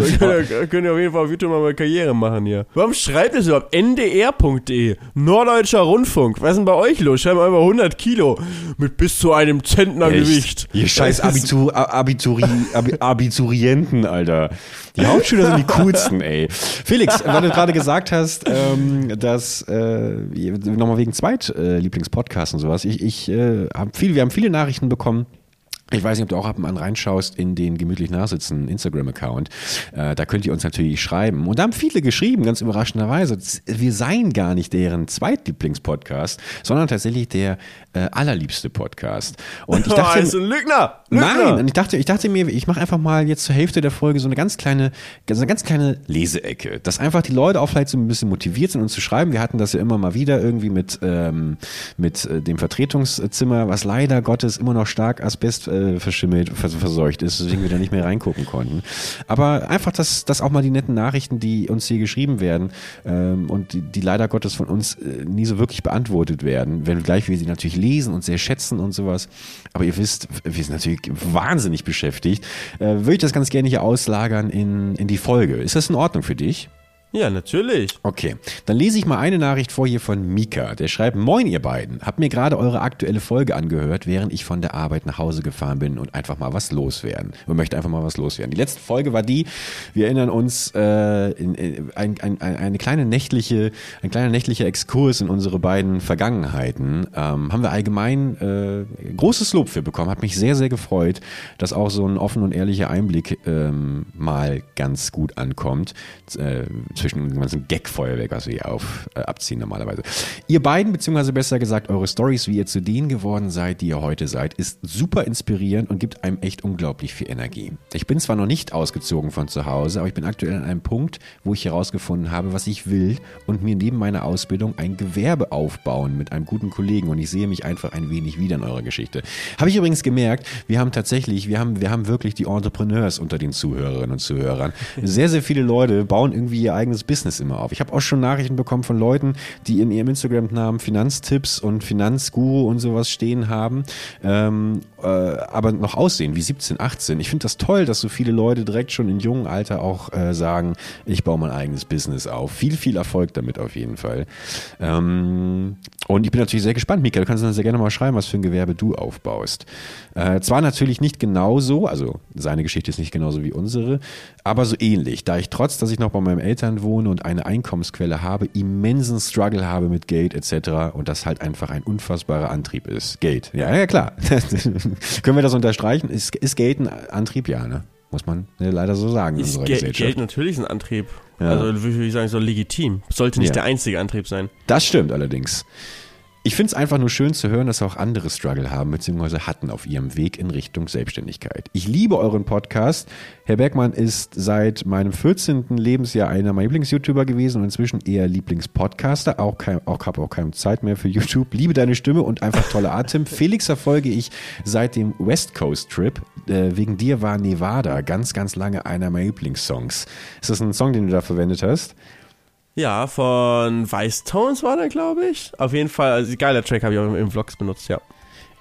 könnt ihr, auf jeden Fall auf YouTube mal eine Karriere machen hier. Warum schreibt es überhaupt? ndr.de Norddeutscher Rundfunk. Was ist denn bei euch los? Schreiben wir einfach 100 Kilo mit bis zu einem Zentner Echt? Gewicht. Ihr scheiß Abitur, Abituri, Abi, Abiturienten, Alter. Die Hauptschüler sind die coolsten, ey. Felix, weil du gerade gesagt hast, ähm, dass äh, nochmal wegen Zweitlieblingspodcasts und sowas, ich, ich äh, hab viel, wir haben viele Nachrichten bekommen. Ich weiß nicht, ob du auch ab und an reinschaust in den gemütlich nachsitzen Instagram-Account. Äh, da könnt ihr uns natürlich schreiben. Und da haben viele geschrieben, ganz überraschenderweise, wir seien gar nicht deren Zweitlieblingspodcast, sondern tatsächlich der äh, allerliebste Podcast. Und ich Oh, dachte, ist ein Lügner. Lügner. Nein, und ich dachte, ich dachte mir, ich mache einfach mal jetzt zur Hälfte der Folge so eine ganz kleine, so eine ganz kleine Leseecke, dass einfach die Leute auch vielleicht so ein bisschen motiviert sind, uns zu schreiben. Wir hatten das ja immer mal wieder irgendwie mit ähm, mit äh, dem Vertretungszimmer, was leider Gottes immer noch stark Asbest äh, verschimmelt, vers verseucht ist, deswegen wir da nicht mehr reingucken konnten. Aber einfach, dass, dass auch mal die netten Nachrichten, die uns hier geschrieben werden ähm, und die, die leider Gottes von uns äh, nie so wirklich beantwortet werden, wenngleich wir sie natürlich lesen und sehr schätzen und sowas. Aber ihr wisst, wir sind natürlich wahnsinnig beschäftigt. Äh, würde ich das ganz gerne hier auslagern in, in die Folge. Ist das in Ordnung für dich? Ja, natürlich. Okay, dann lese ich mal eine Nachricht vor hier von Mika. Der schreibt, Moin ihr beiden, hab mir gerade eure aktuelle Folge angehört, während ich von der Arbeit nach Hause gefahren bin und einfach mal was loswerden. Und möchte einfach mal was loswerden. Die letzte Folge war die, wir erinnern uns, äh, in, in, ein, ein, eine kleine nächtliche, ein kleiner nächtlicher Exkurs in unsere beiden Vergangenheiten. Ähm, haben wir allgemein äh, großes Lob für bekommen. Hat mich sehr, sehr gefreut, dass auch so ein offen und ehrlicher Einblick ähm, mal ganz gut ankommt. Äh, zwischen dem ganzen Gag-Feuerwerk, was wir hier auf, äh, abziehen normalerweise. Ihr beiden, beziehungsweise besser gesagt, eure Stories, wie ihr zu denen geworden seid, die ihr heute seid, ist super inspirierend und gibt einem echt unglaublich viel Energie. Ich bin zwar noch nicht ausgezogen von zu Hause, aber ich bin aktuell an einem Punkt, wo ich herausgefunden habe, was ich will und mir neben meiner Ausbildung ein Gewerbe aufbauen mit einem guten Kollegen und ich sehe mich einfach ein wenig wieder in eurer Geschichte. Habe ich übrigens gemerkt, wir haben tatsächlich, wir haben, wir haben wirklich die Entrepreneurs unter den Zuhörerinnen und Zuhörern. Sehr, sehr viele Leute bauen irgendwie ihr eigenes Business immer auf. Ich habe auch schon Nachrichten bekommen von Leuten, die in ihrem Instagram-Namen Finanztipps und Finanzguru und sowas stehen haben, ähm, äh, aber noch aussehen wie 17, 18. Ich finde das toll, dass so viele Leute direkt schon in jungem Alter auch äh, sagen, ich baue mein eigenes Business auf. Viel, viel Erfolg damit auf jeden Fall. Ähm, und ich bin natürlich sehr gespannt, Mika, du kannst uns sehr gerne mal schreiben, was für ein Gewerbe du aufbaust. Äh, zwar natürlich nicht genauso, also seine Geschichte ist nicht genauso wie unsere, aber so ähnlich, da ich trotz, dass ich noch bei meinen Eltern wohne und eine Einkommensquelle habe, immensen Struggle habe mit Geld etc. und das halt einfach ein unfassbarer Antrieb ist. Geld, ja, ja klar. Können wir das unterstreichen? Ist, ist Geld ein Antrieb? Ja, ne? Muss man leider so sagen. Ist Ge Geld natürlich ein Antrieb. Ja. Also würde ich sagen, so legitim. Sollte nicht ja. der einzige Antrieb sein. Das stimmt allerdings. Ich finde es einfach nur schön zu hören, dass auch andere Struggle haben bzw. hatten auf ihrem Weg in Richtung Selbstständigkeit. Ich liebe euren Podcast. Herr Bergmann ist seit meinem 14. Lebensjahr einer meiner Lieblings-YouTuber gewesen und inzwischen eher Lieblingspodcaster. Auch, kein, auch habe auch keine Zeit mehr für YouTube. Liebe deine Stimme und einfach tolle Atem. Felix verfolge ich seit dem West Coast Trip. Äh, wegen dir war Nevada ganz, ganz lange einer meiner Lieblingssongs. Ist das ein Song, den du da verwendet hast? Ja, von Vice Tones war der, glaube ich. Auf jeden Fall, also geiler Track habe ich auch im Vlogs benutzt, ja.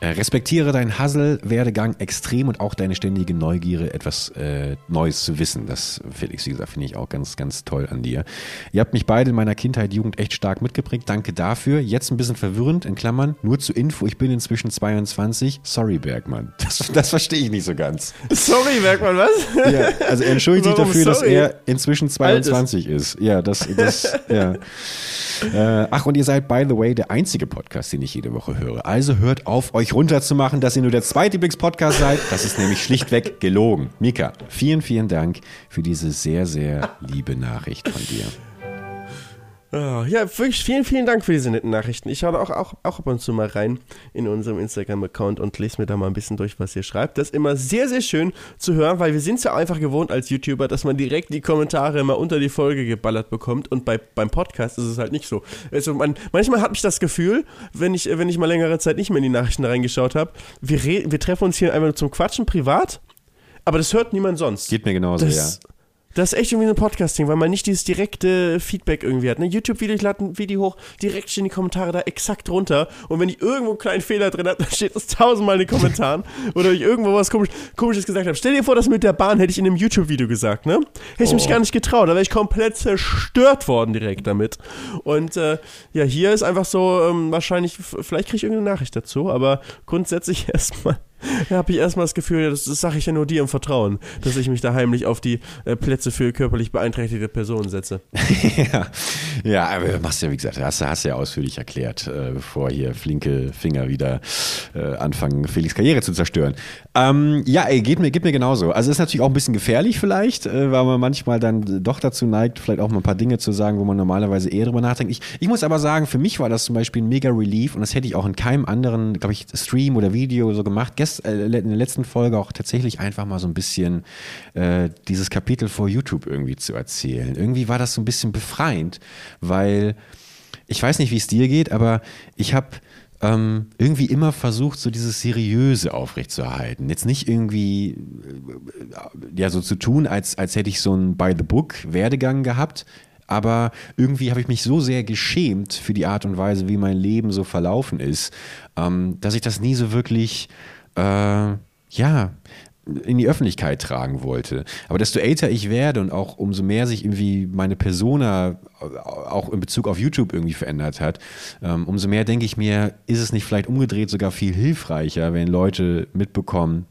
Äh, respektiere deinen Hustle-Werdegang extrem und auch deine ständige Neugierde, etwas äh, Neues zu wissen. Das, Felix, wie gesagt, finde ich auch ganz, ganz toll an dir. Ihr habt mich beide in meiner Kindheit, Jugend echt stark mitgeprägt. Danke dafür. Jetzt ein bisschen verwirrend, in Klammern, nur zur Info, ich bin inzwischen 22. Sorry, Bergmann. Das, das verstehe ich nicht so ganz. Sorry, Bergmann, was? Ja, also er entschuldigt sich dafür, sorry? dass er inzwischen 22 ist. ist. Ja, das, das, ja. Äh, ach, und ihr seid, by the way, der einzige Podcast, den ich jede Woche höre. Also hört auf, euch runterzumachen, dass ihr nur der zweite Lieblingspodcast seid. Das ist nämlich schlichtweg gelogen. Mika, vielen, vielen Dank für diese sehr, sehr liebe Nachricht von dir. Oh, ja, wirklich vielen, vielen Dank für diese netten Nachrichten. Ich schaue auch, auch, auch ab und zu mal rein in unserem Instagram-Account und lese mir da mal ein bisschen durch, was ihr schreibt. Das ist immer sehr, sehr schön zu hören, weil wir sind es ja einfach gewohnt als YouTuber, dass man direkt die Kommentare immer unter die Folge geballert bekommt und bei, beim Podcast ist es halt nicht so. Also man, manchmal hat mich das Gefühl, wenn ich, wenn ich mal längere Zeit nicht mehr in die Nachrichten reingeschaut habe, wir, wir treffen uns hier einfach nur zum Quatschen privat, aber das hört niemand sonst. Geht mir genauso, das, ja. Das ist echt irgendwie ein Podcasting, weil man nicht dieses direkte Feedback irgendwie hat. Ne? YouTube-Video, ich lade ein Video hoch, direkt stehen die Kommentare da exakt drunter. Und wenn ich irgendwo einen kleinen Fehler drin habe, dann steht das tausendmal in den Kommentaren. Oder ich irgendwo was komisch, komisches gesagt habe. Stell dir vor, das mit der Bahn hätte ich in einem YouTube-Video gesagt, ne? Hätte ich oh. mich gar nicht getraut. Da wäre ich komplett zerstört worden direkt damit. Und äh, ja, hier ist einfach so, ähm, wahrscheinlich, vielleicht kriege ich irgendeine Nachricht dazu, aber grundsätzlich erstmal da habe ich erstmal das Gefühl, das, das sage ich ja nur dir im Vertrauen, dass ich mich da heimlich auf die äh, Plätze für körperlich beeinträchtigte Personen setze. ja. ja, aber du machst ja, wie gesagt, hast, hast ja ausführlich erklärt, äh, bevor hier flinke Finger wieder äh, anfangen, Felix Karriere zu zerstören. Ähm, ja, ey, geht mir, geht mir genauso. Also ist natürlich auch ein bisschen gefährlich vielleicht, äh, weil man manchmal dann doch dazu neigt, vielleicht auch mal ein paar Dinge zu sagen, wo man normalerweise eher drüber nachdenkt. Ich, ich muss aber sagen, für mich war das zum Beispiel ein mega Relief und das hätte ich auch in keinem anderen, glaube ich, Stream oder Video so gemacht. Gestern letzt, äh, in der letzten Folge auch tatsächlich einfach mal so ein bisschen äh, dieses Kapitel vor YouTube irgendwie zu erzählen. Irgendwie war das so ein bisschen befreiend, weil ich weiß nicht, wie es dir geht, aber ich habe ähm, irgendwie immer versucht, so dieses Seriöse aufrechtzuerhalten. Jetzt nicht irgendwie äh, ja so zu tun, als, als hätte ich so einen By-the-Book-Werdegang gehabt, aber irgendwie habe ich mich so sehr geschämt für die Art und Weise, wie mein Leben so verlaufen ist, ähm, dass ich das nie so wirklich äh, ja, in die Öffentlichkeit tragen wollte. Aber desto älter ich werde und auch umso mehr sich irgendwie meine Persona auch in Bezug auf YouTube irgendwie verändert hat, ähm, umso mehr denke ich mir, ist es nicht vielleicht umgedreht sogar viel hilfreicher, wenn Leute mitbekommen,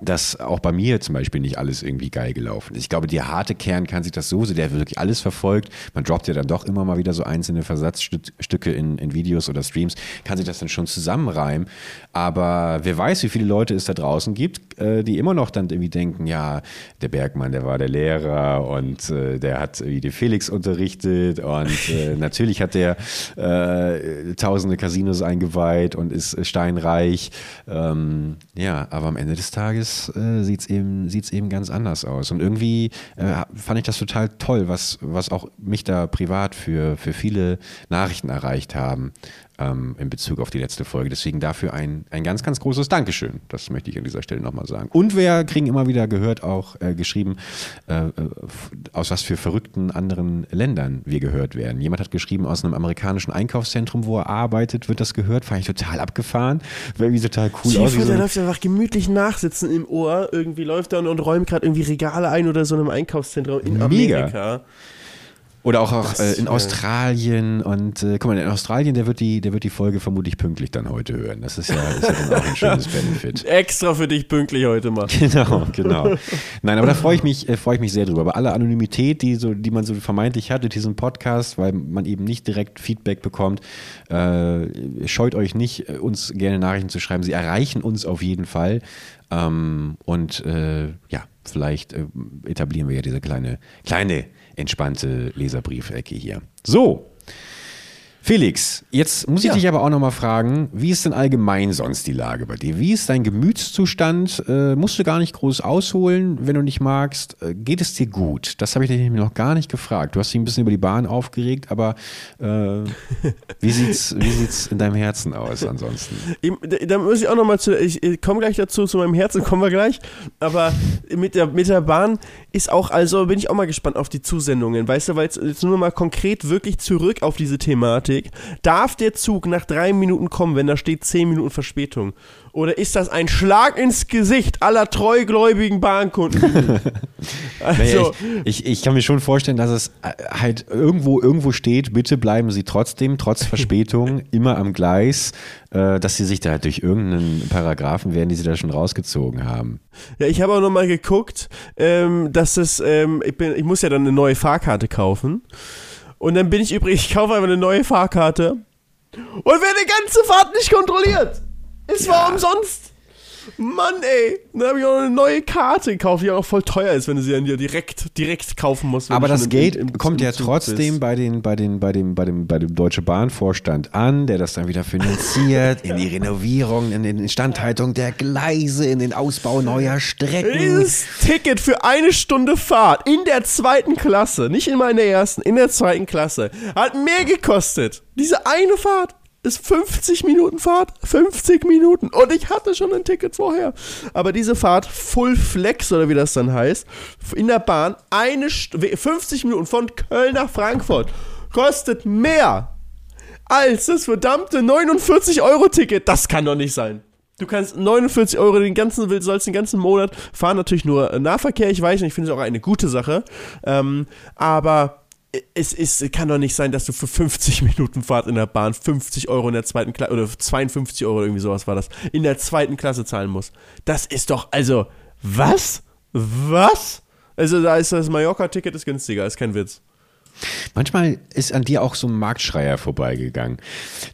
dass auch bei mir zum Beispiel nicht alles irgendwie geil gelaufen ist. Ich glaube, der harte Kern kann sich das so, der wirklich alles verfolgt. Man droppt ja dann doch immer mal wieder so einzelne Versatzstücke in, in Videos oder Streams, kann sich das dann schon zusammenreimen. Aber wer weiß, wie viele Leute es da draußen gibt, äh, die immer noch dann irgendwie denken, ja, der Bergmann, der war der Lehrer und äh, der hat irgendwie den Felix unterrichtet und äh, natürlich hat der äh, tausende Casinos eingeweiht und ist steinreich. Ähm, ja, aber am Ende des Tages äh, sieht es eben, sieht's eben ganz anders aus. Und irgendwie äh, fand ich das total toll, was, was auch mich da privat für, für viele Nachrichten erreicht haben ähm, in Bezug auf die letzte Folge. Deswegen dafür ein, ein ganz, ganz großes Dankeschön. Das möchte ich an dieser Stelle nochmal sagen. Und wir kriegen immer wieder gehört, auch äh, geschrieben, äh, äh aus was für verrückten anderen Ländern wir gehört werden. Jemand hat geschrieben, aus einem amerikanischen Einkaufszentrum, wo er arbeitet, wird das gehört. Fand ich total abgefahren. War irgendwie total cool Chief, aus. So der läuft einfach gemütlich nachsitzen im Ohr. Irgendwie läuft er und, und räumt gerade irgendwie Regale ein oder so in einem Einkaufszentrum in Mega. Oder auch, auch äh, in Australien und äh, guck mal, in Australien, der wird, die, der wird die Folge vermutlich pünktlich dann heute hören. Das ist ja, ist ja dann auch ein schönes Benefit. Extra für dich pünktlich heute mal. Genau, genau. Nein, aber da freue ich mich, äh, freue ich mich sehr drüber. Aber alle Anonymität, die, so, die man so vermeintlich hat in diesem Podcast, weil man eben nicht direkt Feedback bekommt, äh, scheut euch nicht, äh, uns gerne Nachrichten zu schreiben. Sie erreichen uns auf jeden Fall. Ähm, und äh, ja, vielleicht äh, etablieren wir ja diese kleine, kleine entspannte Leserbriefecke hier. So, Felix, jetzt muss ich ja. dich aber auch nochmal fragen, wie ist denn allgemein sonst die Lage bei dir? Wie ist dein Gemütszustand? Äh, musst du gar nicht groß ausholen, wenn du nicht magst. Äh, geht es dir gut? Das habe ich dich noch gar nicht gefragt. Du hast dich ein bisschen über die Bahn aufgeregt, aber äh, wie sieht es wie sieht's in deinem Herzen aus ansonsten? Da muss ich auch nochmal zu, ich, ich komme gleich dazu, zu meinem Herzen kommen wir gleich, aber mit der, mit der Bahn ist auch, also bin ich auch mal gespannt auf die Zusendungen, weißt du, weil jetzt, jetzt nur mal konkret wirklich zurück auf diese Thematik. Darf der Zug nach drei Minuten kommen, wenn da steht zehn Minuten Verspätung? Oder ist das ein Schlag ins Gesicht aller treugläubigen Bahnkunden? also, naja, ich, ich, ich, kann mir schon vorstellen, dass es äh, halt irgendwo, irgendwo steht, bitte bleiben Sie trotzdem, trotz Verspätung, immer am Gleis, äh, dass Sie sich da durch irgendeinen Paragraphen werden, die Sie da schon rausgezogen haben. Ja, ich habe auch nochmal geguckt, ähm, dass es, ähm, ich, bin, ich muss ja dann eine neue Fahrkarte kaufen. Und dann bin ich übrigens, ich kaufe einfach eine neue Fahrkarte und werde die ganze Fahrt nicht kontrolliert. Es ja. war umsonst. Mann, ey. Dann habe ich auch eine neue Karte gekauft, die auch voll teuer ist, wenn du sie dann direkt, direkt kaufen musst. Aber das Geld im, im, kommt im ja trotzdem bei, den, bei, den, bei, dem, bei, dem, bei dem Deutsche Bahnvorstand an, der das dann wieder finanziert, in die Renovierung, in die Instandhaltung der Gleise, in den Ausbau neuer Strecken. Dieses Ticket für eine Stunde Fahrt in der zweiten Klasse, nicht immer in der ersten, in der zweiten Klasse, hat mehr gekostet. Diese eine Fahrt ist 50 Minuten Fahrt, 50 Minuten. Und ich hatte schon ein Ticket vorher. Aber diese Fahrt, Full Flex oder wie das dann heißt, in der Bahn, eine St 50 Minuten von Köln nach Frankfurt, kostet mehr als das verdammte 49-Euro-Ticket. Das kann doch nicht sein. Du kannst 49 Euro den ganzen, sollst den ganzen Monat fahren. Natürlich nur Nahverkehr, ich weiß nicht, ich finde es auch eine gute Sache. Ähm, aber es ist, kann doch nicht sein, dass du für 50 Minuten Fahrt in der Bahn 50 Euro in der zweiten Klasse oder 52 Euro irgendwie sowas war das, in der zweiten Klasse zahlen musst. Das ist doch, also, was? Was? Also, da ist das Mallorca-Ticket ist günstiger, ist kein Witz. Manchmal ist an dir auch so ein Marktschreier vorbeigegangen,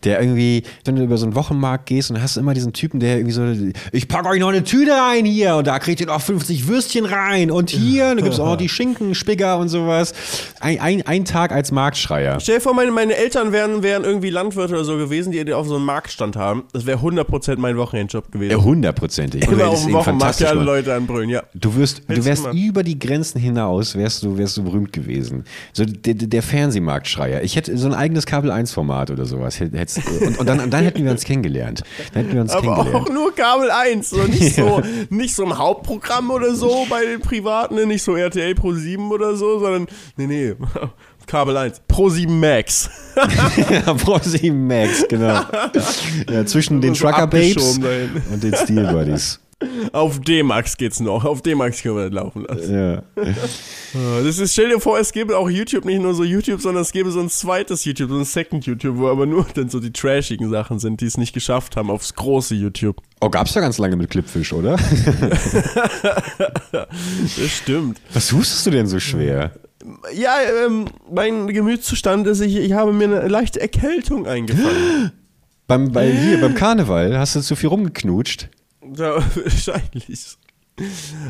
der irgendwie, wenn du über so einen Wochenmarkt gehst und hast immer diesen Typen, der irgendwie so, ich packe euch noch eine Tüte rein hier und da kriegt ihr noch 50 Würstchen rein und hier, da gibt es auch noch die Schinkenspigger und sowas. Ein, ein, ein Tag als Marktschreier. Stell dir vor, meine, meine Eltern wären, wären irgendwie Landwirte oder so gewesen, die auf so einem Marktstand haben. Das wäre 100% mein Wochenendjob gewesen. Ja, hundertprozentig. Immer auf dem Wochenmarkt ja alle Leute anbrüllen, ja. Du wirst, du wärst über die Grenzen hinaus, wärst du, wärst du berühmt gewesen. So, der der, der Fernsehmarktschreier. Ich hätte so ein eigenes Kabel-1-Format oder sowas. Und, und dann, dann, hätten wir uns kennengelernt. Dann hätten wir uns Aber kennengelernt. auch nur Kabel 1, so nicht, ja. so, nicht so ein Hauptprogramm oder so bei den Privaten, ne? nicht so RTL Pro 7 oder so, sondern nee, nee. Kabel 1. Pro 7 Max. ja, Pro 7 Max, genau. Ja, zwischen den so Trucker Babes und den Steel Buddies. Auf D-Max geht's noch. Auf D-Max können wir das laufen lassen. Ja. Das ist, stell dir vor, es gäbe auch YouTube, nicht nur so YouTube, sondern es gäbe so ein zweites YouTube, so ein Second YouTube, wo aber nur dann so die trashigen Sachen sind, die es nicht geschafft haben aufs große YouTube. Oh, gab's ja ganz lange mit Clipfish, oder? Das stimmt. Was suchst du denn so schwer? Ja, ähm, mein Gemütszustand ist, ich, ich habe mir eine leichte Erkältung eingefangen. Beim, bei, hier, beim Karneval hast du zu viel rumgeknutscht. Ja, wahrscheinlich.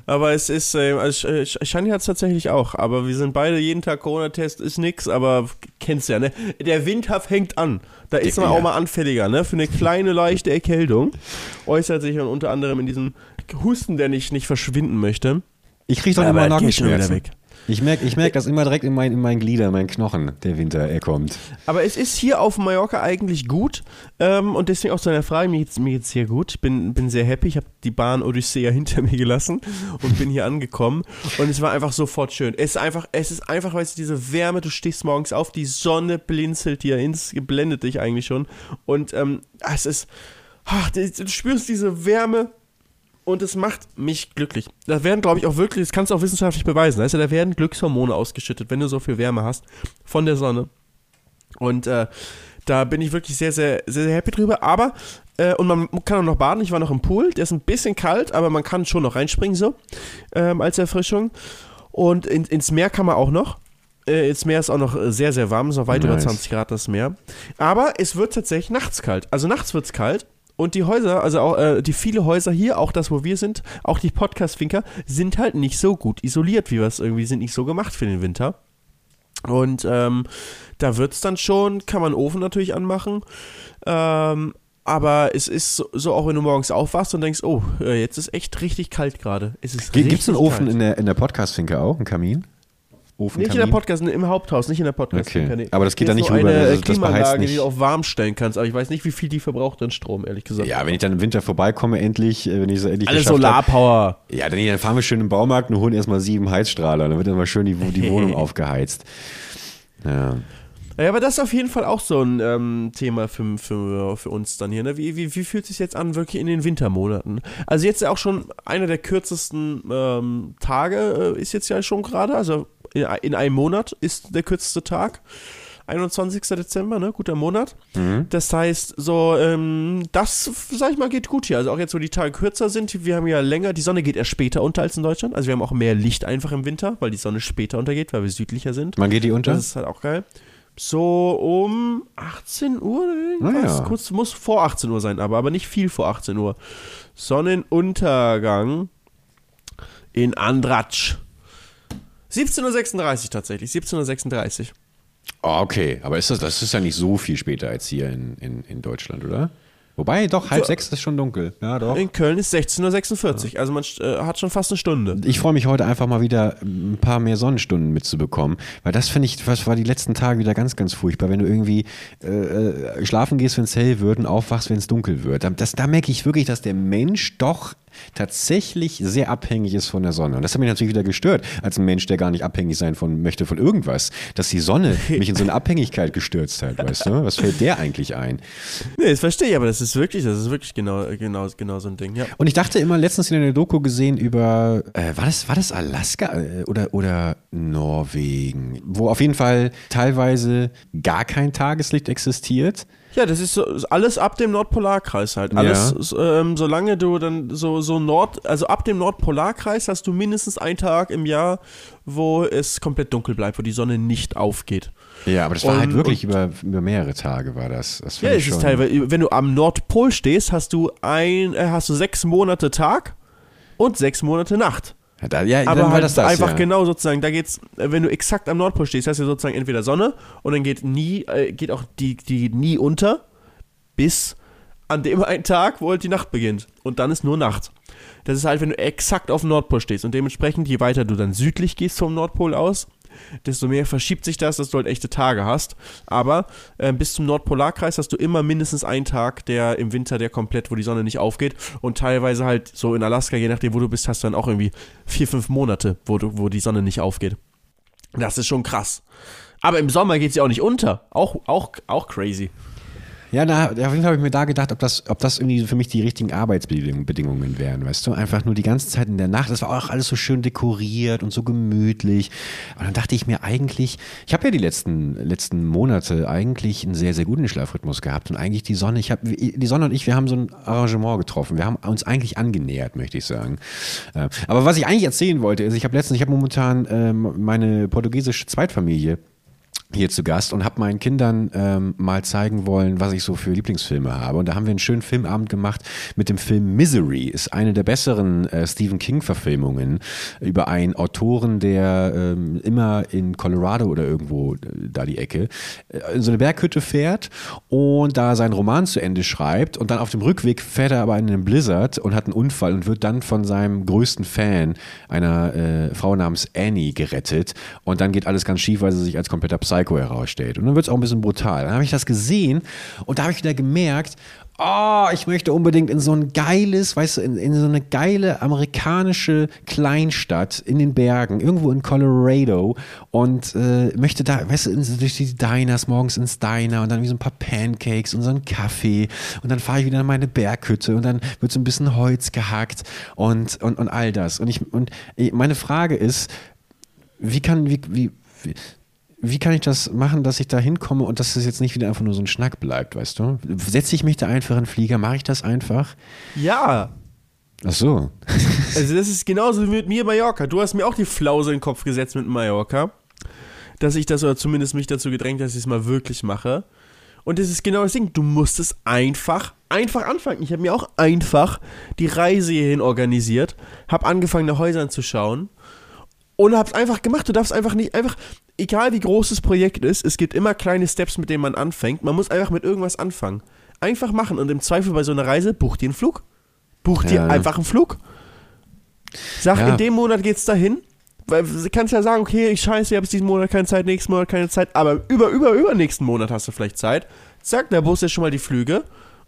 Aber es ist, äh, also Sh- Sh- Shani hat es tatsächlich auch, aber wir sind beide jeden Tag Corona-Test, ist nix, aber kennst ja, ne? Der Winter fängt an. Da ist man Ja. auch mal anfälliger, ne? Für eine kleine, leichte Erkältung. Äußert sich dann unter anderem in diesem Husten, der nicht, nicht verschwinden möchte. Ich krieg doch immer das geht. Ich merke ich merk das immer direkt in, mein, in meinen Gliedern, in meinen Knochen, der Winter, er kommt. Aber es ist hier auf Mallorca eigentlich gut ähm, und deswegen auch zu deiner Frage, mir geht's, mir geht's hier gut. Ich bin, bin sehr happy. Ich habe die Bahn Odyssea hinter mir gelassen und bin hier angekommen und es war einfach sofort schön. Es ist einfach, es ist einfach, weißt du, diese Wärme, du stehst morgens auf, die Sonne blinzelt dir ins, blendet dich eigentlich schon und ähm, es ist, ach, du spürst diese Wärme und es macht mich glücklich. Da werden, glaube ich, auch wirklich, das kannst du auch wissenschaftlich beweisen, weißt du, da werden Glückshormone ausgeschüttet, wenn du so viel Wärme hast von der Sonne. Und äh, da bin ich wirklich sehr, sehr, sehr, sehr happy drüber. Aber, äh, und man kann auch noch baden. Ich war noch im Pool. Der ist ein bisschen kalt, aber man kann schon noch reinspringen so ähm, als Erfrischung. Und in, ins Meer kann man auch noch. Äh, ins Meer ist auch noch sehr, sehr warm. Ist noch weit über Nice. 20 Grad das Meer. Aber es wird tatsächlich nachts kalt. Also nachts wird es kalt. Und die Häuser, also auch äh, die viele Häuser hier, auch das, wo wir sind, auch die Podcast-Finker, sind halt nicht so gut isoliert, wie wir es irgendwie sind, nicht so gemacht für den Winter. Und ähm, da wird es dann schon, kann man einen Ofen natürlich anmachen. Ähm, aber es ist so, so, auch wenn du morgens aufwachst und denkst, oh, äh, jetzt ist echt richtig kalt gerade. Es ist Gibt es einen Ofen kalt. in der, in der Podcast-Finke auch, einen Kamin? Ofen, Nicht in der Podcast, im Haupthaus, nicht in der Podcast. Okay. Aber das geht da nicht rüber, eine also äh, das beheizt Klimaanlage, die nicht. du auf warm stellen kannst, aber ich weiß nicht, wie viel die verbraucht an Strom, ehrlich gesagt. Ja, wenn ich dann im Winter vorbeikomme, endlich, äh, wenn ich so endlich Alles Solarpower. Ja, dann, dann fahren wir schön im Baumarkt und holen erstmal sieben Heizstrahler. Dann wird dann mal schön die, die Wohnung aufgeheizt. Ja. Ja, aber das ist auf jeden Fall auch so ein ähm, Thema für, für, für uns dann hier. Ne? Wie, wie, wie fühlt es sich jetzt an, wirklich in den Wintermonaten? Also jetzt auch schon einer der kürzesten ähm, Tage äh, ist jetzt ja schon gerade. Also in, in einem Monat ist der kürzeste Tag. 21. Dezember, ne? Guter Monat. Das heißt, so, ähm, das, sag ich mal, geht gut hier. Also auch jetzt, wo die Tage kürzer sind, wir haben ja länger, die Sonne geht erst später unter als in Deutschland. Also wir haben auch mehr Licht einfach im Winter, weil die Sonne später untergeht, weil wir südlicher sind. Wann geht die unter? Das ist halt auch geil. So um 18 Uhr irgendwas. Ah ja. Kurz, muss vor 18 Uhr sein, aber, aber nicht viel vor 18 Uhr. Sonnenuntergang in Andratsch. 17.36 Uhr tatsächlich, 17.36 Uhr. Oh, okay. Aber ist das, das ist ja nicht so viel später als hier in, in, in Deutschland, oder? Wobei, doch, halb So. sechs ist schon dunkel. Ja, doch. In Köln ist 16.46 Uhr, also man äh, hat schon fast eine Stunde. Ich freue mich heute einfach mal wieder ein paar mehr Sonnenstunden mitzubekommen, weil das finde ich, was war die letzten Tage wieder ganz, ganz furchtbar, wenn du irgendwie äh, äh, schlafen gehst, wenn es hell wird und aufwachst, wenn es dunkel wird. Da- Das, da merke ich wirklich, dass der Mensch doch tatsächlich sehr abhängig ist von der Sonne. Und das hat mich natürlich wieder gestört, als ein Mensch, der gar nicht abhängig sein von, möchte von irgendwas, dass die Sonne mich in so eine Abhängigkeit gestürzt hat, weißt du? Was fällt der eigentlich ein? Nee, das verstehe ich, aber das ist wirklich, das ist wirklich genau, genau, genau so ein Ding, ja. Und ich dachte immer, letztens in einer Doku gesehen über, äh, war, das, war das Alaska äh, oder, oder Norwegen, wo auf jeden Fall teilweise gar kein Tageslicht existiert. Ja, das ist so alles ab dem Nordpolarkreis halt. Alles, so, ähm, solange du dann so, so Nord, also ab dem Nordpolarkreis hast du mindestens einen Tag im Jahr, wo es komplett dunkel bleibt, wo die Sonne nicht aufgeht. Ja, aber das war Und- halt wirklich über, über mehrere Tage war das. das Ja, es ist teilweise, wenn du am Nordpol stehst, hast du ein, äh, hast du sechs Monate Tag und sechs Monate Nacht. Ja, da, ja, Aber halt das das, einfach ja. genau sozusagen, da geht's, äh, wenn du exakt am Nordpol stehst, hast du sozusagen entweder Sonne und dann geht nie, äh, geht auch die, die nie unter, bis an dem einen Tag, wo halt die Nacht beginnt. Und dann ist nur Nacht. Das ist halt, wenn du exakt auf dem Nordpol stehst. Und dementsprechend, je weiter du dann südlich gehst vom Nordpol aus, desto mehr verschiebt sich das, dass du halt echte Tage hast. Aber äh, bis zum Nordpolarkreis hast du immer mindestens einen Tag, der im Winter, der komplett, wo die Sonne nicht aufgeht. Und teilweise halt so in Alaska, je nachdem, wo du bist, hast du dann auch irgendwie vier, fünf Monate, wo, du, wo die Sonne nicht aufgeht. Das ist schon krass. Aber im Sommer geht sie auch nicht unter. Auch, auch, auch crazy. Ja, na, auf jeden Fall habe ich mir da gedacht, ob das, ob das irgendwie für mich die richtigen Arbeitsbedingungen wären, weißt du? Einfach nur die ganze Zeit in der Nacht. Das war auch alles so schön dekoriert und so gemütlich. Und dann dachte ich mir eigentlich, ich habe ja die letzten, letzten Monate eigentlich einen sehr, sehr guten Schlafrhythmus gehabt und eigentlich die Sonne, ich habe, die Sonne und ich, wir haben so ein Arrangement getroffen. Wir haben uns eigentlich angenähert, möchte ich sagen. Äh, aber was ich eigentlich erzählen wollte, ist, ich habe letztens, ich habe momentan ähm, meine portugiesische Zweitfamilie hier zu Gast und habe meinen Kindern ähm, mal zeigen wollen, was ich so für Lieblingsfilme habe. Und da haben wir einen schönen Filmabend gemacht mit dem Film Misery. Ist eine der besseren äh, Stephen King-Verfilmungen über einen Autoren, der ähm, immer in Colorado oder irgendwo äh, da die Ecke äh, in so eine Berghütte fährt und da seinen Roman zu Ende schreibt. Und dann auf dem Rückweg fährt er aber in einen Blizzard und hat einen Unfall und wird dann von seinem größten Fan, einer äh, Frau namens Annie, gerettet. Und dann geht alles ganz schief, weil sie sich als kompletter Psycho Psycho herausstellt. Und dann wird es auch ein bisschen brutal. Dann habe ich das gesehen und da habe ich wieder gemerkt, oh, ich möchte unbedingt in so ein geiles, weißt du, in, in, so eine geile amerikanische Kleinstadt in den Bergen, irgendwo in Colorado und äh, möchte da, weißt du, durch die Diners, morgens ins Diner und dann wie so ein paar Pancakes und so einen Kaffee und dann fahre ich wieder in meine Berghütte und dann wird so ein bisschen Holz gehackt und, und, und all das. Und ich, und meine Frage ist, wie kann, wie, wie, wie wie kann ich das machen, dass ich da hinkomme und dass es jetzt nicht wieder einfach nur so ein Schnack bleibt, weißt du? Setze ich mich da einfach in den Flieger, mache ich das einfach? Ja. Ach so. Also das ist genauso wie mit mir Mallorca. Du hast mir auch die Flause in den Kopf gesetzt mit Mallorca, dass ich das oder zumindest mich dazu gedrängt, dass ich es mal wirklich mache. Und das ist genau das Ding. Du musst es einfach, einfach anfangen. Ich habe mir auch einfach die Reise hierhin organisiert, habe angefangen, nach Häusern zu schauen und hab's einfach gemacht. Du darfst einfach nicht, einfach, egal wie groß das Projekt ist, es gibt immer kleine Steps, mit denen man anfängt. Man muss einfach mit irgendwas anfangen. Einfach machen und im Zweifel bei so einer Reise, buch dir einen Flug. Buch dir ja. einfach einen Flug. Sag, ja. in dem Monat geht's dahin. Weil du kannst ja sagen, okay, ich scheiße, ich habe diesen Monat keine Zeit, nächsten Monat keine Zeit, aber über, über, über nächsten Monat hast du vielleicht Zeit. Zack, der Bus ist schon mal die Flüge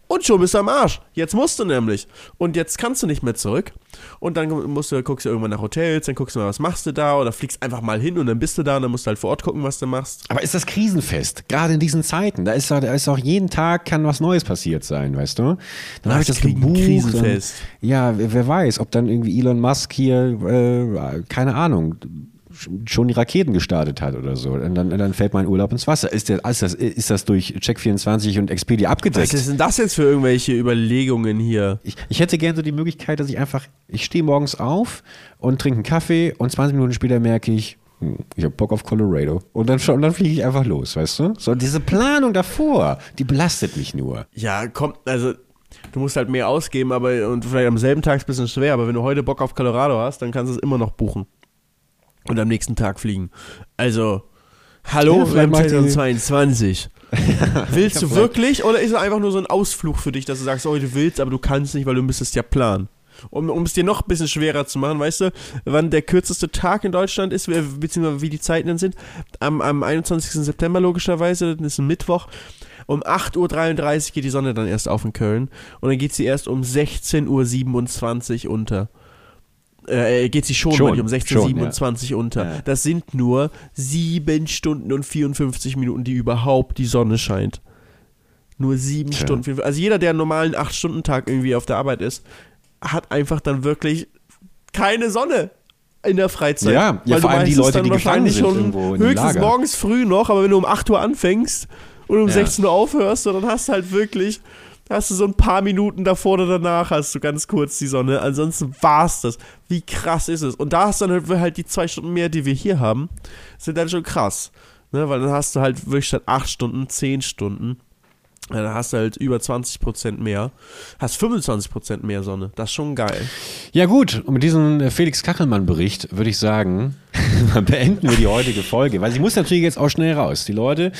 und schon bist du am Arsch. Jetzt musst du nämlich. Und jetzt kannst du nicht mehr zurück. Und dann musst du, guckst du irgendwann nach Hotels, dann guckst du mal, was machst du da oder fliegst einfach mal hin und dann bist du da und dann musst du halt vor Ort gucken, was du machst. Aber ist das krisenfest? Gerade in diesen Zeiten. Da ist, da ist auch jeden Tag kann was Neues passiert sein, weißt du? Dann habe ich das gebucht. Krisenfest. Und, ja, wer, wer, weiß, ob dann irgendwie Elon Musk hier, äh, keine Ahnung, schon die Raketen gestartet hat oder so. Und dann, dann fällt mein Urlaub ins Wasser. Ist, der, ist, das, ist das durch Check24 und Expedia abgedeckt? Was ist denn das jetzt für irgendwelche Überlegungen hier? Ich, ich hätte gerne so die Möglichkeit, dass ich einfach, ich stehe morgens auf und trinke einen Kaffee und 20 Minuten später merke ich, hm, ich habe Bock auf Colorado. Und dann, und dann fliege ich einfach los, weißt du? So, diese Planung davor, die belastet mich nur. Ja, kommt, also du musst halt mehr ausgeben, aber und vielleicht am selben Tag ist es ein bisschen schwer, aber wenn du heute Bock auf Colorado hast, dann kannst du es immer noch buchen und am nächsten Tag fliegen. Also, hallo, ja, 2022. willst du wirklich oder ist es einfach nur so ein Ausflug für dich, dass du sagst, oh, du willst, aber du kannst nicht, weil du müsstest ja planen? Um, um es dir noch ein bisschen schwerer zu machen, weißt du, wann der kürzeste Tag in Deutschland ist, beziehungsweise wie die Zeiten dann sind. Am, am 21. September logischerweise, das ist ein Mittwoch. Um 8.33 Uhr geht die Sonne dann erst auf in Köln und dann geht sie erst um 16.27 Uhr unter äh, geht sie schon, schon um 16.27 ja. unter. Ja. Das sind nur 7 Stunden und 54 Minuten, die überhaupt die Sonne scheint. Nur 7 ja. Stunden. Also jeder, der einen normalen 8-Stunden-Tag irgendwie auf der Arbeit ist, hat einfach dann wirklich keine Sonne in der Freizeit. Ja, ja vor allem die Leute, die wahrscheinlich schon höchstens morgens früh noch, aber wenn du um 8 Uhr anfängst und um ja. 16 Uhr aufhörst, dann hast du halt wirklich hast du so ein paar Minuten davor oder danach hast du ganz kurz die Sonne. Ansonsten war's das. Wie krass ist es? Und da hast du dann halt, halt die zwei Stunden mehr, die wir hier haben, sind dann schon krass. Ne? Weil dann hast du halt wirklich statt acht Stunden, zehn Stunden. Dann hast du halt über 20% mehr. Hast 25% mehr Sonne. Das ist schon geil. Ja, gut. Und mit diesem äh, Felix Kachelmann-Bericht würde ich sagen, beenden wir die heutige Folge. Weil ich muss natürlich jetzt auch schnell raus. Die Leute,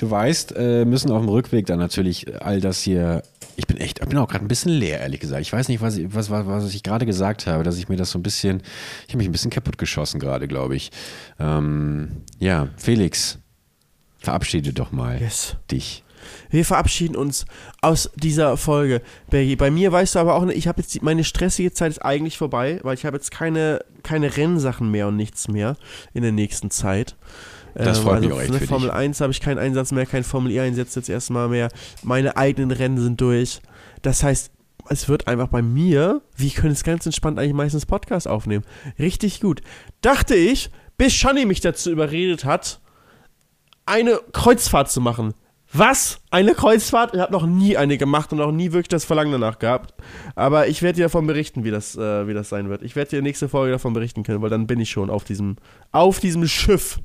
du weißt, äh, müssen auf dem Rückweg dann natürlich all das hier. Ich bin echt, ich bin auch gerade ein bisschen leer, ehrlich gesagt. Ich weiß nicht, was, ich, was, was, was ich gerade gesagt habe, dass ich mir das so ein bisschen. Ich habe mich ein bisschen kaputt geschossen gerade, glaube ich. Ähm, ja, Felix, verabschiede doch mal yes. dich. Wir verabschieden uns aus dieser Folge. Bergi, bei mir weißt du aber auch, ich habe jetzt meine stressige Zeit ist eigentlich vorbei, weil ich habe jetzt keine, keine Rennsachen mehr und nichts mehr in der nächsten Zeit. Das freut mich auch echt für für dich. Formel 1 habe ich keinen Einsatz mehr, kein Formel E-Einsatz jetzt erstmal mehr. Meine eigenen Rennen sind durch. Das heißt, es wird einfach bei mir, wie können es ganz entspannt eigentlich meistens Podcast aufnehmen. Richtig gut. Dachte ich, bis Shani mich dazu überredet hat, eine Kreuzfahrt zu machen. Was? Eine Kreuzfahrt? Ich habe noch nie eine gemacht und auch nie wirklich das Verlangen danach gehabt. Aber ich werde dir davon berichten, wie das, äh, wie das sein wird. Ich werde dir nächste Folge davon berichten können, weil dann bin ich schon auf diesem, auf diesem Schiff.